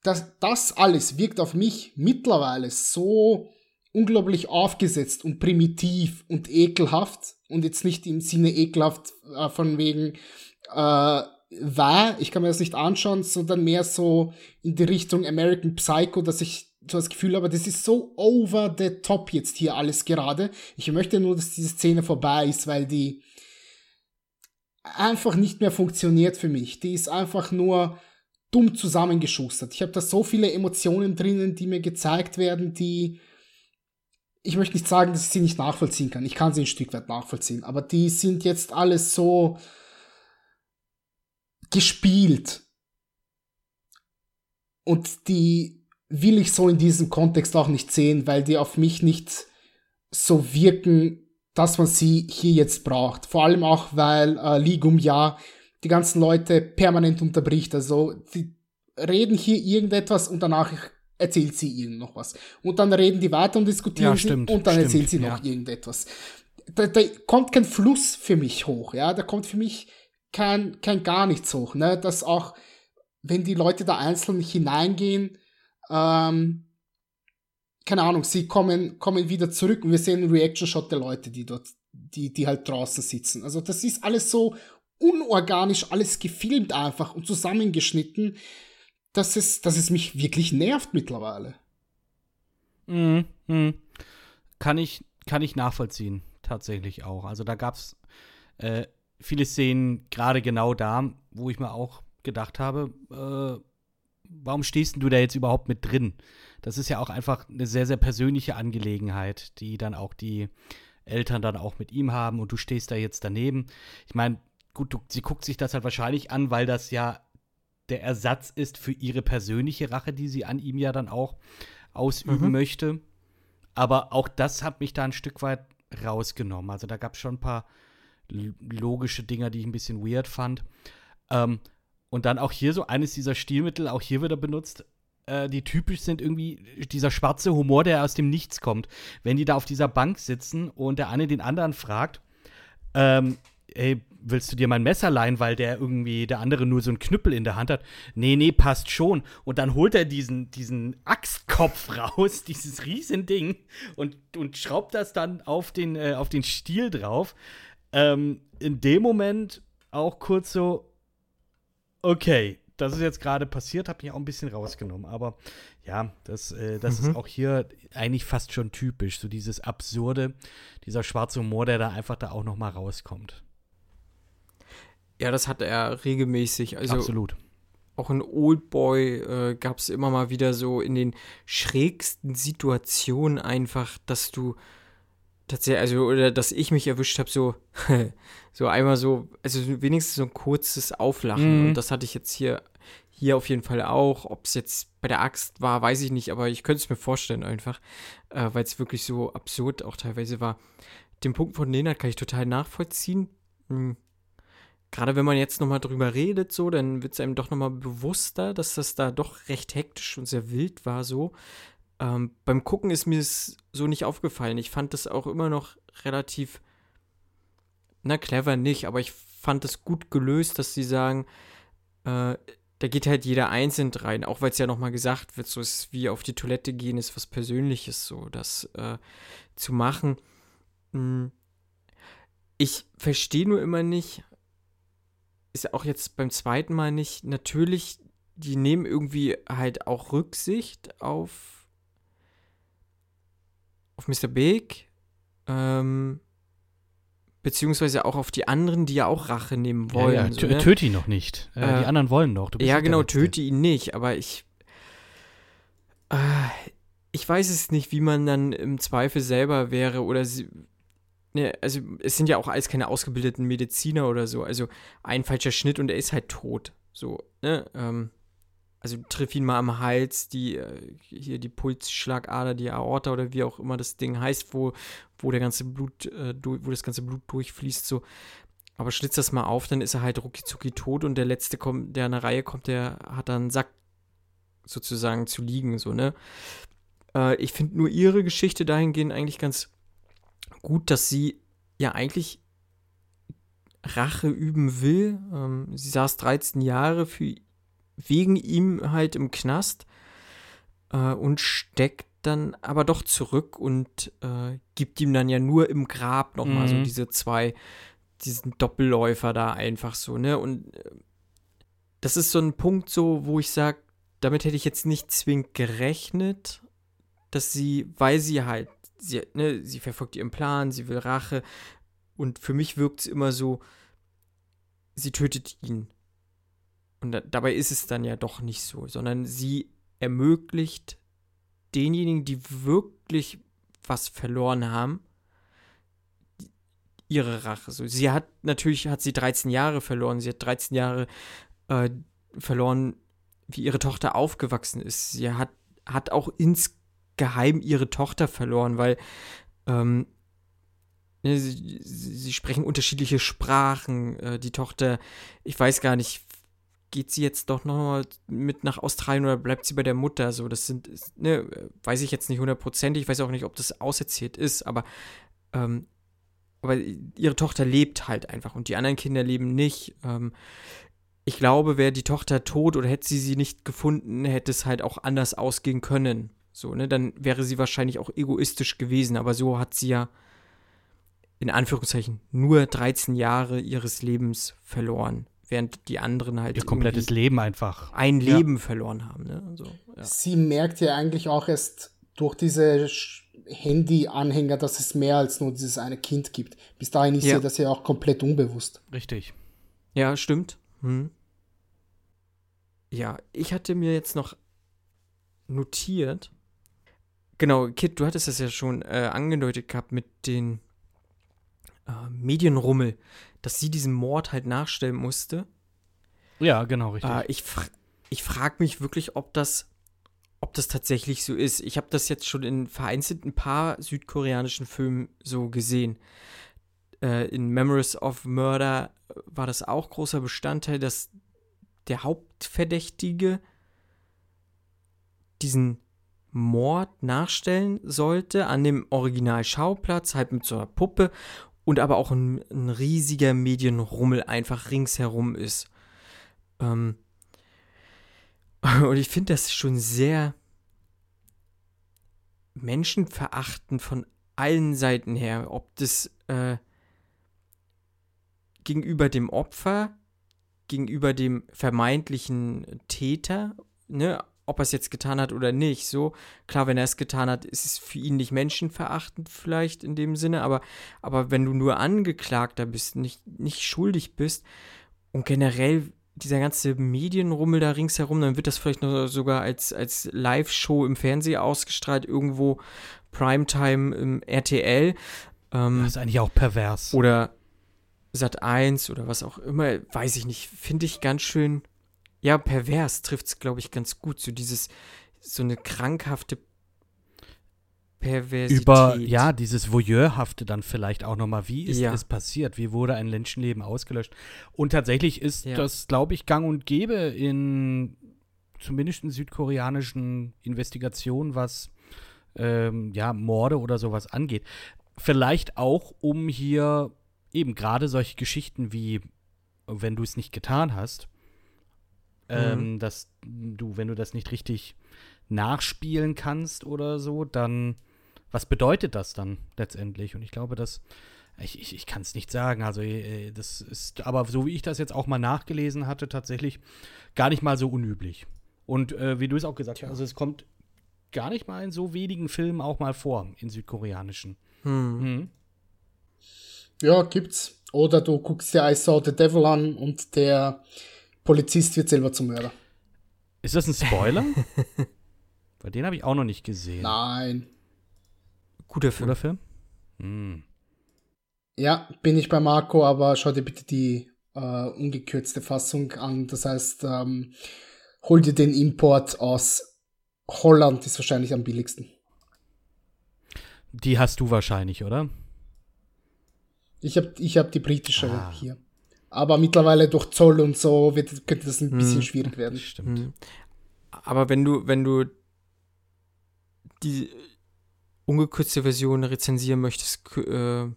Das, das alles wirkt auf mich mittlerweile so unglaublich aufgesetzt und primitiv und ekelhaft und jetzt nicht im Sinne ekelhaft äh, von wegen äh, war, ich kann mir das nicht anschauen, sondern mehr so in die Richtung American Psycho, dass ich so das Gefühl habe, das ist so over the top jetzt hier alles gerade. Ich möchte nur, dass diese Szene vorbei ist, weil die einfach nicht mehr funktioniert für mich. Die ist einfach nur dumm zusammengeschustert. Ich habe da so viele Emotionen drinnen, die mir gezeigt werden, die ich möchte nicht sagen, dass ich sie nicht nachvollziehen kann. Ich kann sie ein Stück weit nachvollziehen, aber die sind jetzt alles so gespielt. Und die will ich so in diesem Kontext auch nicht sehen, weil die auf mich nicht so wirken, dass man sie hier jetzt braucht. Vor allem auch, weil äh, Ligum ja die ganzen Leute permanent unterbricht. Also die reden hier irgendetwas und danach erzählt sie ihnen noch was. Und dann reden die weiter und diskutieren ja, stimmt, und dann stimmt, erzählt sie noch ja. irgendetwas. Da, da kommt kein Fluss für mich hoch, ja, da kommt für mich kein, kein gar nichts hoch, ne, dass auch, wenn die Leute da einzeln hineingehen, ähm, keine Ahnung, sie kommen, kommen wieder zurück und wir sehen einen Reaction-Shot der Leute, die dort, die, die halt draußen sitzen. Also das ist alles so unorganisch, alles gefilmt einfach und zusammengeschnitten, dass es, dass es mich wirklich nervt mittlerweile. Mhm. Mhm. Kann ich, kann ich nachvollziehen, tatsächlich auch. Also da gab es äh, viele Szenen, gerade genau da, wo ich mir auch gedacht habe, äh, warum stehst du da jetzt überhaupt mit drin? Das ist ja auch einfach eine sehr, sehr persönliche Angelegenheit, die dann auch die Eltern dann auch mit ihm haben und du stehst da jetzt daneben. Ich meine, gut, du, sie guckt sich das halt wahrscheinlich an, weil das ja der Ersatz ist für ihre persönliche Rache, die sie an ihm ja dann auch ausüben mhm. möchte. Aber auch das hat mich da ein Stück weit rausgenommen. Also da gab es schon ein paar logische Dinge, die ich ein bisschen weird fand. Ähm, und dann auch hier so eines dieser Stilmittel, auch hier wieder benutzt, äh, die typisch sind irgendwie dieser schwarze Humor, der aus dem Nichts kommt. Wenn die da auf dieser Bank sitzen und der eine den anderen fragt, ähm, ey, willst du dir mein Messer leihen, weil der irgendwie, der andere nur so einen Knüppel in der Hand hat? Nee, nee, passt schon. Und dann holt er diesen, diesen Axtkopf raus, dieses Riesending, und, und schraubt das dann auf den, äh, auf den Stiel drauf. Ähm, in dem Moment auch kurz so, okay, das ist jetzt gerade passiert, hat mich auch ein bisschen rausgenommen. Aber ja, das, äh, das mhm. ist auch hier eigentlich fast schon typisch. So dieses Absurde, dieser schwarze Humor, der da einfach da auch noch mal rauskommt. Ja, das hat er regelmäßig. Also Absolut. Auch in Oldboy äh, gab es immer mal wieder so in den schrägsten Situationen einfach, dass du tatsächlich, also, oder dass ich mich erwischt habe, so, so einmal so, also wenigstens so ein kurzes Auflachen. Mhm. Und das hatte ich jetzt hier, hier auf jeden Fall auch. Ob es jetzt bei der Axt war, weiß ich nicht, aber ich könnte es mir vorstellen einfach, äh, weil es wirklich so absurd auch teilweise war. Den Punkt von Nenad kann ich total nachvollziehen. Hm gerade wenn man jetzt nochmal drüber redet, so, dann wird es einem doch nochmal bewusster, dass das da doch recht hektisch und sehr wild war, so. Ähm, beim Gucken ist mir es so nicht aufgefallen. Ich fand das auch immer noch relativ, na, clever nicht, aber ich fand es gut gelöst, dass sie sagen, äh, da geht halt jeder einzeln rein, auch weil es ja nochmal gesagt wird, so ist wie auf die Toilette gehen, ist was Persönliches, so, das äh, zu machen. Hm. Ich verstehe nur immer nicht, ist auch jetzt beim zweiten Mal nicht. Natürlich, die nehmen irgendwie halt auch Rücksicht auf, auf Mr. Big, ähm, beziehungsweise auch auf die anderen, die ja auch Rache nehmen wollen. Ja, ja. So, ne? Töte ihn noch nicht. Äh, äh, die anderen wollen noch. ja, genau, töte ihn nicht, aber ich. Äh, ich weiß es nicht, wie man dann im Zweifel selber wäre oder sie, ne, also es sind ja auch alles keine ausgebildeten Mediziner oder so. Also ein falscher Schnitt und er ist halt tot. So, ne? Ähm, also triff ihn mal am Hals, die, äh, hier die Pulsschlagader, die Aorta oder wie auch immer das Ding heißt, wo, wo der ganze Blut, äh, wo das ganze Blut durchfließt, so. Aber schlitz das mal auf, dann ist er halt rucki tot und der letzte kommt, der in der Reihe kommt, der hat dann einen Sack sozusagen zu liegen, so, ne? Äh, ich finde nur ihre Geschichte dahingehend eigentlich ganz gut, dass sie ja eigentlich Rache üben will. Ähm, sie saß 13 Jahre für, wegen ihm halt im Knast äh, und steckt dann aber doch zurück und äh, gibt ihm dann ja nur im Grab nochmal mhm. so diese zwei, diesen Doppelläufer da einfach so, ne? Und äh, das ist so ein Punkt so, wo ich sage, damit hätte ich jetzt nicht zwingend gerechnet, dass sie, weil sie halt sie, ne, sie verfolgt ihren Plan, sie will Rache. Und für mich wirkt es immer so, sie tötet ihn. Und da, dabei ist es dann ja doch nicht so, sondern sie ermöglicht denjenigen, die wirklich was verloren haben, ihre Rache. So, sie hat natürlich hat sie 13 Jahre verloren. Sie hat 13 Jahre äh, verloren, wie ihre Tochter aufgewachsen ist. Sie hat, hat auch ins geheim ihre Tochter verloren, weil ähm, ne, sie, sie, sprechen unterschiedliche Sprachen. Äh, die Tochter, ich weiß gar nicht, geht sie jetzt doch noch mit nach Australien oder bleibt sie bei der Mutter? So, das sind, ne, weiß ich jetzt nicht hundertprozentig. Ich weiß auch nicht, ob das auserzählt ist, aber, ähm, aber ihre Tochter lebt halt einfach und die anderen Kinder leben nicht. Ähm, ich glaube, wäre die Tochter tot oder hätte sie sie nicht gefunden, hätte es halt auch anders ausgehen können. So, ne? Dann wäre sie wahrscheinlich auch egoistisch gewesen, aber so hat sie ja in Anführungszeichen nur 13 Jahre ihres Lebens verloren, während die anderen halt Ihr komplettes Leben einfach. ein Ja. Leben verloren haben. Ne? So, ja. Sie merkt ja eigentlich auch erst durch diese Handy-Anhänger, dass es mehr als nur dieses eine Kind gibt. Bis dahin ist Ja. ihr das ja auch komplett unbewusst. Richtig. ja, stimmt. Hm. Ja, ich hatte mir jetzt noch notiert. Genau, Kit, du hattest das ja schon äh, angedeutet gehabt mit den äh, Medienrummel, dass sie diesen Mord halt nachstellen musste. Ja, genau, richtig. Äh, ich fra ich frage mich wirklich, ob das, ob das tatsächlich so ist. Ich habe das jetzt schon in vereinzelt ein paar südkoreanischen Filmen so gesehen. Äh, in Memories of Murder war das auch großer Bestandteil, dass der Hauptverdächtige diesen Mord nachstellen sollte an dem Originalschauplatz, halt mit so einer Puppe und aber auch ein, ein riesiger Medienrummel einfach ringsherum ist. Ähm, und ich finde das schon sehr menschenverachtend von allen Seiten her. Ob das äh, gegenüber dem Opfer, gegenüber dem vermeintlichen Täter, ne, ob er es jetzt getan hat oder nicht. So, klar, wenn er es getan hat, ist es für ihn nicht menschenverachtend vielleicht in dem Sinne, aber, aber wenn du nur Angeklagter bist, nicht, nicht schuldig bist und generell dieser ganze Medienrummel da ringsherum, dann wird das vielleicht noch sogar als, als Live-Show im Fernsehen ausgestrahlt, irgendwo Primetime im RTL. Ähm, das ist eigentlich auch pervers. oder Sat 1 oder was auch immer, weiß ich nicht, finde ich ganz schön, ja, pervers trifft es, glaube ich, ganz gut. So dieses, so eine krankhafte Perversität. Über, ja, dieses Voyeurhafte dann vielleicht auch nochmal. Wie ist Ja. es passiert? Wie wurde ein Menschenleben ausgelöscht? Und tatsächlich ist Ja. das, glaube ich, gang und gäbe in zumindest in südkoreanischen Investigationen, was ähm, ja, Morde oder sowas angeht. Vielleicht auch, um hier eben gerade solche Geschichten wie, wenn du es nicht getan hast, ähm, dass du, wenn du das nicht richtig nachspielen kannst oder so, dann was bedeutet das dann letztendlich? Und ich glaube, dass ich, ich, ich kann es nicht sagen. Also äh, das ist, aber so wie ich das jetzt auch mal nachgelesen hatte, tatsächlich gar nicht mal so unüblich. Und äh, wie du es auch gesagt hast, also es kommt gar nicht mal in so wenigen Filmen auch mal vor, in südkoreanischen. Hm. Mhm. Ja, gibt's. Oder du guckst dir I Saw the Devil an und der Polizist wird selber zum Mörder. Ist das ein Spoiler? Weil den habe ich auch noch nicht gesehen. Nein. Guter Film. Oder Film? Hm. Ja, bin ich bei Marco, aber schau dir bitte die äh, ungekürzte Fassung an. Das heißt, ähm, hol dir den Import aus Holland, ist wahrscheinlich am billigsten. Die hast du wahrscheinlich, oder? Ich habe ich hab die britische Ah. hier. Aber mittlerweile durch Zoll und so wird, könnte das ein bisschen Hm. schwierig werden. Stimmt. Aber wenn du, wenn du die ungekürzte Version rezensieren möchtest, äh,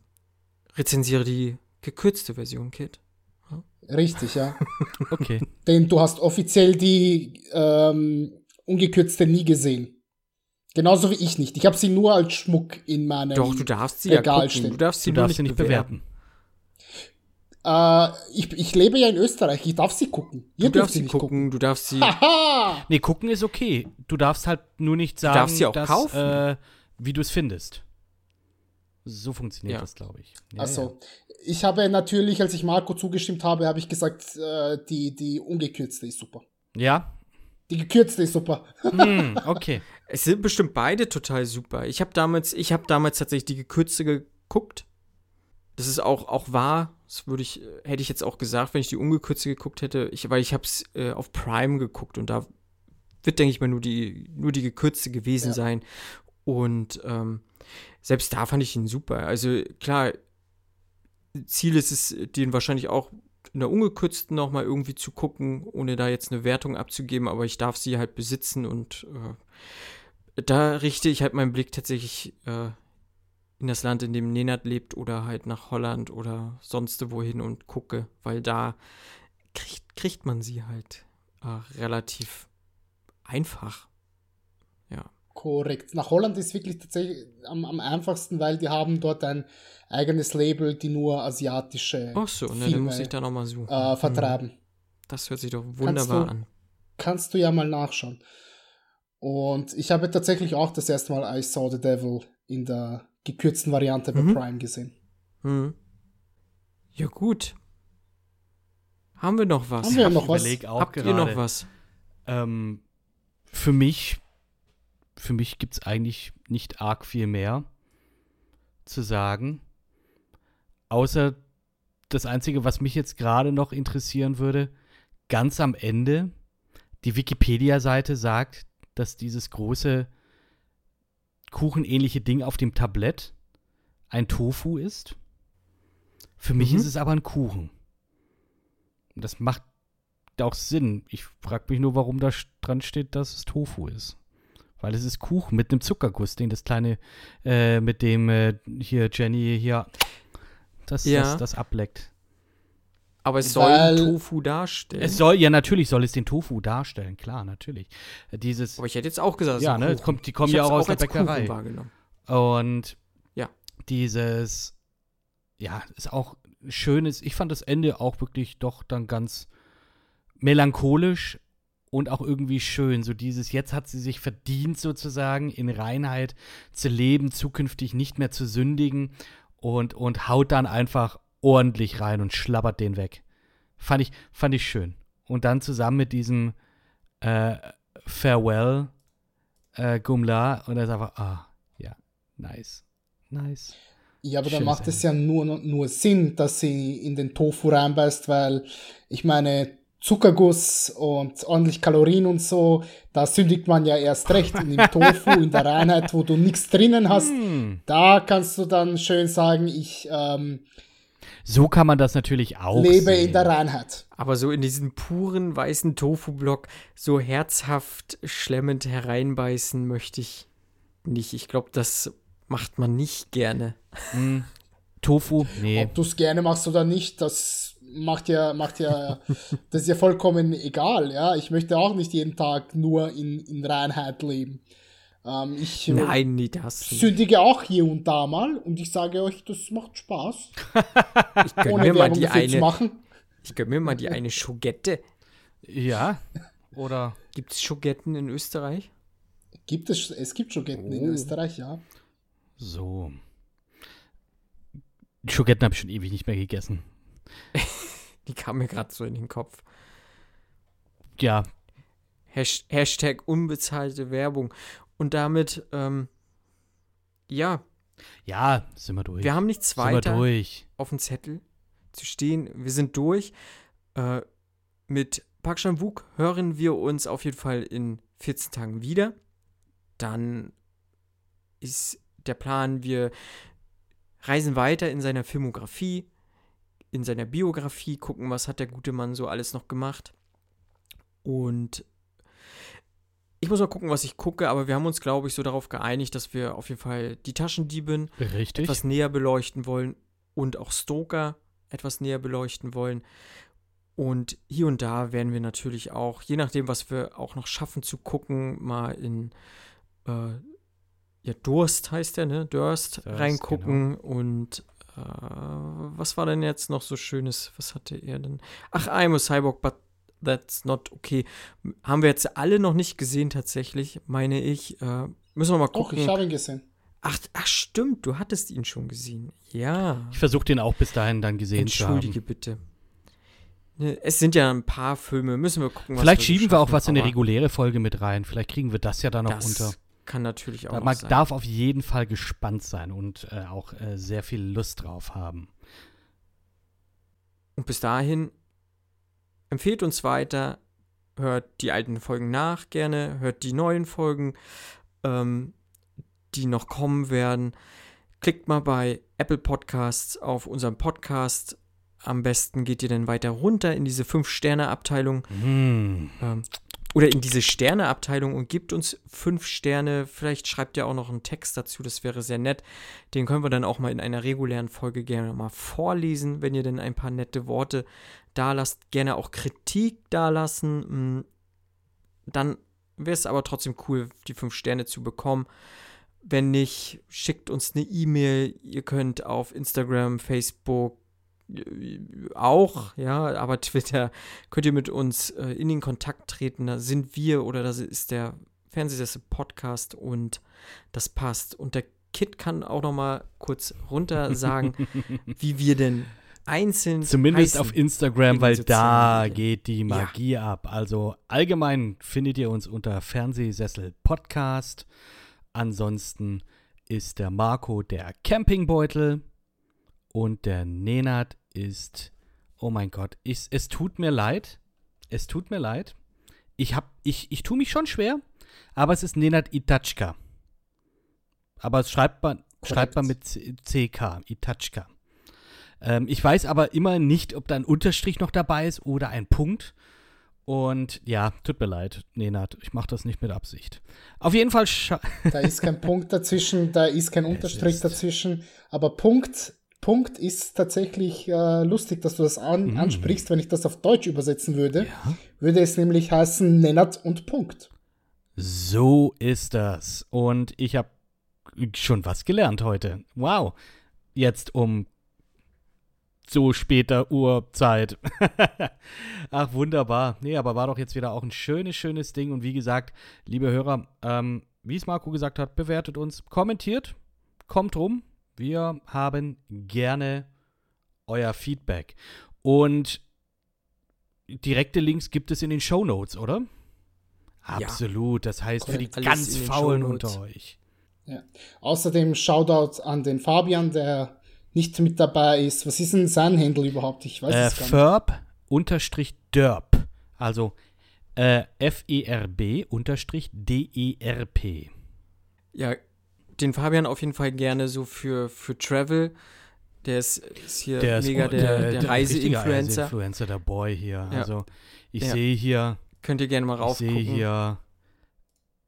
rezensiere die gekürzte Version, Kid. Richtig, ja. Okay. Denn du hast offiziell die ähm, ungekürzte nie gesehen. Genauso wie ich nicht. Ich habe sie nur als Schmuck in meinem. Doch, du darfst sie ja Regal gucken. stehen. Du darfst sie Du nur darfst sie nicht bewerten. Äh, ich, ich lebe ja in Österreich. Ich darf sie gucken. Du Ihr dürft darfst sie gucken, du darfst sie. Haha! Nee, gucken ist okay. Du darfst halt nur nicht sagen, darfst sie auch dass, kaufen. Äh, wie du es findest. So funktioniert Ja. das, glaube ich. Ja, Achso. Ich habe natürlich, als ich Marco zugestimmt habe, habe ich gesagt, äh, die, die ungekürzte ist super. Ja? Die gekürzte ist super. ja? Hm, okay. Es sind bestimmt beide total super. Ich habe damals, ich habe damals tatsächlich die gekürzte geguckt. Das ist auch, auch wahr. Das würde ich, hätte ich jetzt auch gesagt, wenn ich die ungekürzte geguckt hätte. Ich, weil ich habe es äh, auf Prime geguckt und da wird, denke ich mal, nur die, nur die gekürzte gewesen Ja. sein. Und ähm, selbst da fand ich ihn super. Also klar, Ziel ist es, den wahrscheinlich auch in der ungekürzten nochmal irgendwie zu gucken, ohne da jetzt eine Wertung abzugeben, aber ich darf sie halt besitzen und äh, da richte ich halt meinen Blick tatsächlich äh, in das Land, in dem Nenad lebt oder halt nach Holland oder sonst wohin und gucke, weil da kriegt, kriegt man sie halt äh, relativ einfach. Korrekt. Nach Holland ist wirklich tatsächlich am, am einfachsten, weil die haben dort ein eigenes Label, die nur asiatische Ach so, ne, Filme muss ich da nochmal suchen. äh, vertreiben. Das hört sich doch wunderbar du- an. Kannst du ja mal nachschauen. Und ich habe tatsächlich auch das erste Mal I Saw the Devil in der gekürzten Variante bei Mhm. Prime gesehen. Hm. Ja, gut. Haben wir noch was? Haben wir Ich noch was? Habt gerade. ihr noch was? Ähm, für mich, für mich gibt es eigentlich nicht arg viel mehr zu sagen. Außer das Einzige, was mich jetzt gerade noch interessieren würde, ganz am Ende, die Wikipedia-Seite sagt, dass dieses große kuchenähnliche Ding auf dem Tablett ein Tofu ist. Für mich Mhm. ist es aber ein Kuchen. Und das macht auch Sinn. Ich frage mich nur, warum da dran steht, dass es Tofu ist. Weil es ist Kuchen mit einem Zuckerguss, den das kleine, äh, mit dem äh, hier Jenny hier das, Ja. das, das ableckt. Aber es soll Weil- Tofu darstellen. Es soll, ja, natürlich soll es den Tofu darstellen, klar, natürlich. Äh, Dieses, aber ich hätte jetzt auch gesagt, ja, ne, kommt, die kommen ich ja auch aus der Bäckerei. wahrgenommen. Und Ja. dieses, ja, ist auch schönes, ich fand das Ende auch wirklich doch dann ganz melancholisch und auch irgendwie schön. So dieses, jetzt hat sie sich verdient sozusagen, in Reinheit zu leben, zukünftig nicht mehr zu sündigen und, und haut dann einfach ordentlich rein und schlabbert den weg. Fand ich, fand ich schön. Und dann zusammen mit diesem äh, Farewell äh, Gumla und er ist einfach, ah, ja, nice. Nice. Ja, aber dann macht es ja nur, nur Sinn, dass sie in den Tofu reinbeißt, weil ich meine, Zuckerguss und ordentlich Kalorien und so, da sündigt man ja erst recht. Und im Tofu, in der Reinheit, wo du nichts drinnen hast, Hm. da kannst du dann schön sagen, ich ähm, So kann man das natürlich auch lebe sehen. in der Reinheit. Aber so in diesen puren weißen Tofu-Block so herzhaft schlemmend hereinbeißen möchte ich nicht. Ich glaube, das macht man nicht gerne. Hm. Tofu? Nee. Ob du es gerne machst oder nicht, das macht ja, macht ja, das ist ja vollkommen egal, ja. Ich möchte auch nicht jeden Tag nur in, in Reinheit leben. Ähm, ich äh, Nein, nie das. sündige auch hier und da mal und ich sage euch, das macht Spaß. Ich gönn Ohne mir mal die eine. machen. Ich mir mal die eine Schogette. Ja. Oder Gibt es Schogetten in Österreich? Gibt es, es gibt Schogetten in Oh. Österreich, ja. so. Schogetten habe ich schon ewig nicht mehr gegessen. Die kam mir gerade so in den Kopf. Ja, Hash Hashtag unbezahlte Werbung. Und damit, ähm, ja, ja, sind wir durch. wir haben nichts weiter durch. auf dem Zettel zu stehen. Wir sind durch. Äh, mit Park Chan-wook hören wir uns auf jeden Fall in 14 Tagen wieder. Dann ist der Plan, wir reisen weiter in seiner Filmografie, in seiner Biografie, gucken, was hat der gute Mann so alles noch gemacht. Und ich muss mal gucken, was ich gucke, aber wir haben uns, glaube ich, so darauf geeinigt, dass wir auf jeden Fall die Taschendiebin Richtig. etwas näher beleuchten wollen und auch Stoker etwas näher beleuchten wollen. Und hier und da werden wir natürlich auch, je nachdem, was wir auch noch schaffen zu gucken, mal in äh, ja, Durst heißt der, ne? Durst, Durst, reingucken und äh, was war denn jetzt noch so Schönes? Was hatte er denn? Ach, I'm a Cyborg, but that's not okay. Haben wir jetzt alle noch nicht gesehen, tatsächlich, meine ich. Äh, müssen wir mal Doch, gucken. ich habe ihn gesehen. Ach, ach, stimmt, du hattest ihn schon gesehen. Ja. ich versuche den auch bis dahin dann gesehen zu Entschuldige haben. bitte. Ne, Es sind ja ein paar Filme, müssen wir gucken, was Vielleicht wir schieben wir auch was in eine reguläre Folge mit rein. Vielleicht kriegen wir das ja dann noch Das unter. kann natürlich auch man darf auf jeden Fall gespannt sein und äh, auch äh, sehr viel Lust drauf haben. Und bis dahin empfehlt uns weiter, hört die alten Folgen nach gerne, hört die neuen Folgen, ähm, die noch kommen werden. Klickt mal bei Apple Podcasts auf unseren Podcast. Am besten geht ihr dann weiter runter in diese 5-Sterne-Abteilung. Mm. Ähm, oder in diese Sterne-Abteilung und gibt uns fünf Sterne. Vielleicht schreibt ihr auch noch einen Text dazu, das wäre sehr nett. Den können wir dann auch mal in einer regulären Folge gerne mal vorlesen, wenn ihr denn ein paar nette Worte da lasst. Gerne auch Kritik da lassen. Mm, Dann wäre es aber trotzdem cool, die fünf Sterne zu bekommen. Wenn nicht, schickt uns eine E-Mail. Ihr könnt auf Instagram, Facebook auch, ja, aber Twitter könnt ihr mit uns äh, in den Kontakt treten. Da sind wir oder das ist der Fernsehsessel Podcast und das passt. Und der Kit kann auch noch mal kurz runter sagen, wie wir denn einzeln Zumindest heißen auf Instagram, in weil da geht die Magie ab. Also allgemein findet ihr uns unter Fernsehsessel Podcast. Ansonsten ist der Marco der Campingbeutel und der Nenad ist, oh mein Gott, ich, es tut mir leid. Es tut mir leid. Ich, hab, ich, ich tue mich schon schwer, aber es ist Nenad Itachka. Aber es schreibt man, schreibt man mit CK, Itachka. Ähm, ich weiß aber immer nicht, ob da ein Unterstrich noch dabei ist oder ein Punkt. Und ja, tut mir leid, Nenad, ich mache das nicht mit Absicht. Auf jeden Fall, Da ist kein Punkt dazwischen, da ist kein Unterstrich ist- dazwischen. Aber Punkt, Punkt ist tatsächlich äh, lustig, dass du das an, ansprichst. Wenn ich das auf Deutsch übersetzen würde, würde es nämlich heißen Nennert und Punkt. so ist das. Und ich habe schon was gelernt heute. Wow. Jetzt um so später Uhrzeit. Ach, wunderbar. Nee, aber war doch jetzt wieder auch ein schönes, schönes Ding. Und wie gesagt, liebe Hörer, ähm, wie es Marco gesagt hat, bewertet uns, kommentiert, kommt rum. Wir haben gerne euer Feedback. Und direkte Links gibt es in den Show Notes, oder? Ja. Absolut. Das heißt, für die Alles ganz Faulen unter euch. Ja. Außerdem Shoutout an den Fabian, der nicht mit dabei ist. Was ist denn sein Handle überhaupt? Ich weiß Äh, es gar nicht. Ferb unterstrich Derp. Also äh, F-E-R-B unterstrich D-E-R-P. Ja, den Fabian auf jeden Fall gerne so für, für Travel. Der ist, ist hier Der ist mega un- der, der, richtige Reiseinfluencer. Reiseinfluencer, der Boy hier. Ja. Also ich Ja. sehe hier, Könnt ihr gerne mal ich sehe raufgucken. hier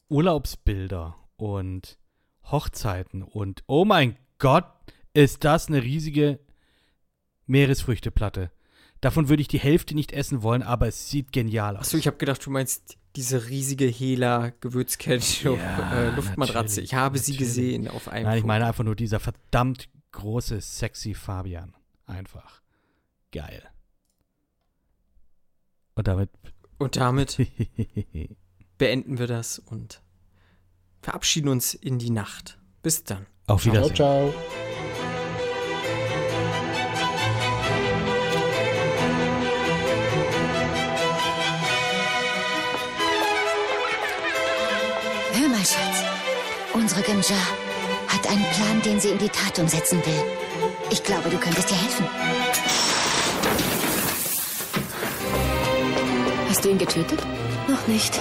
Urlaubsbilder und Hochzeiten und oh mein Gott, ist das eine riesige Meeresfrüchteplatte. Davon würde ich die Hälfte nicht essen wollen, aber es sieht genial aus. Achso, ich habe gedacht, du meinst diese riesige Hela Gewürzketchup Ja, äh, Luftmatratze. Ich habe sie natürlich. gesehen auf einem Nein, ich meine einfach nur dieser verdammt große, sexy Fabian. Einfach. Geil. Und damit. Und damit beenden wir das und verabschieden uns in die Nacht. Bis dann. Auf Ciao, Wiedersehen. ciao. Hör Unsere Gemja hat einen Plan, den sie in die Tat umsetzen will. Ich glaube, du könntest ihr helfen. Hast du ihn getötet? Noch nicht.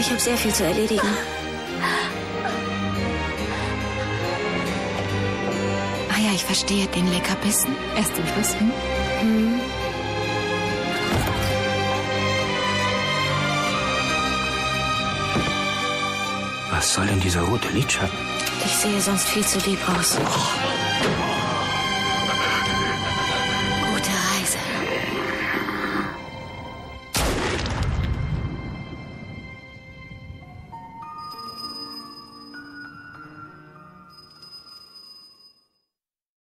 Ich habe sehr viel zu erledigen. Ah ja, ich verstehe den Leckerbissen. Erst zum Schluss. Hm? Was soll denn dieser rote Lidschatten? Ich sehe sonst viel zu lieb aus.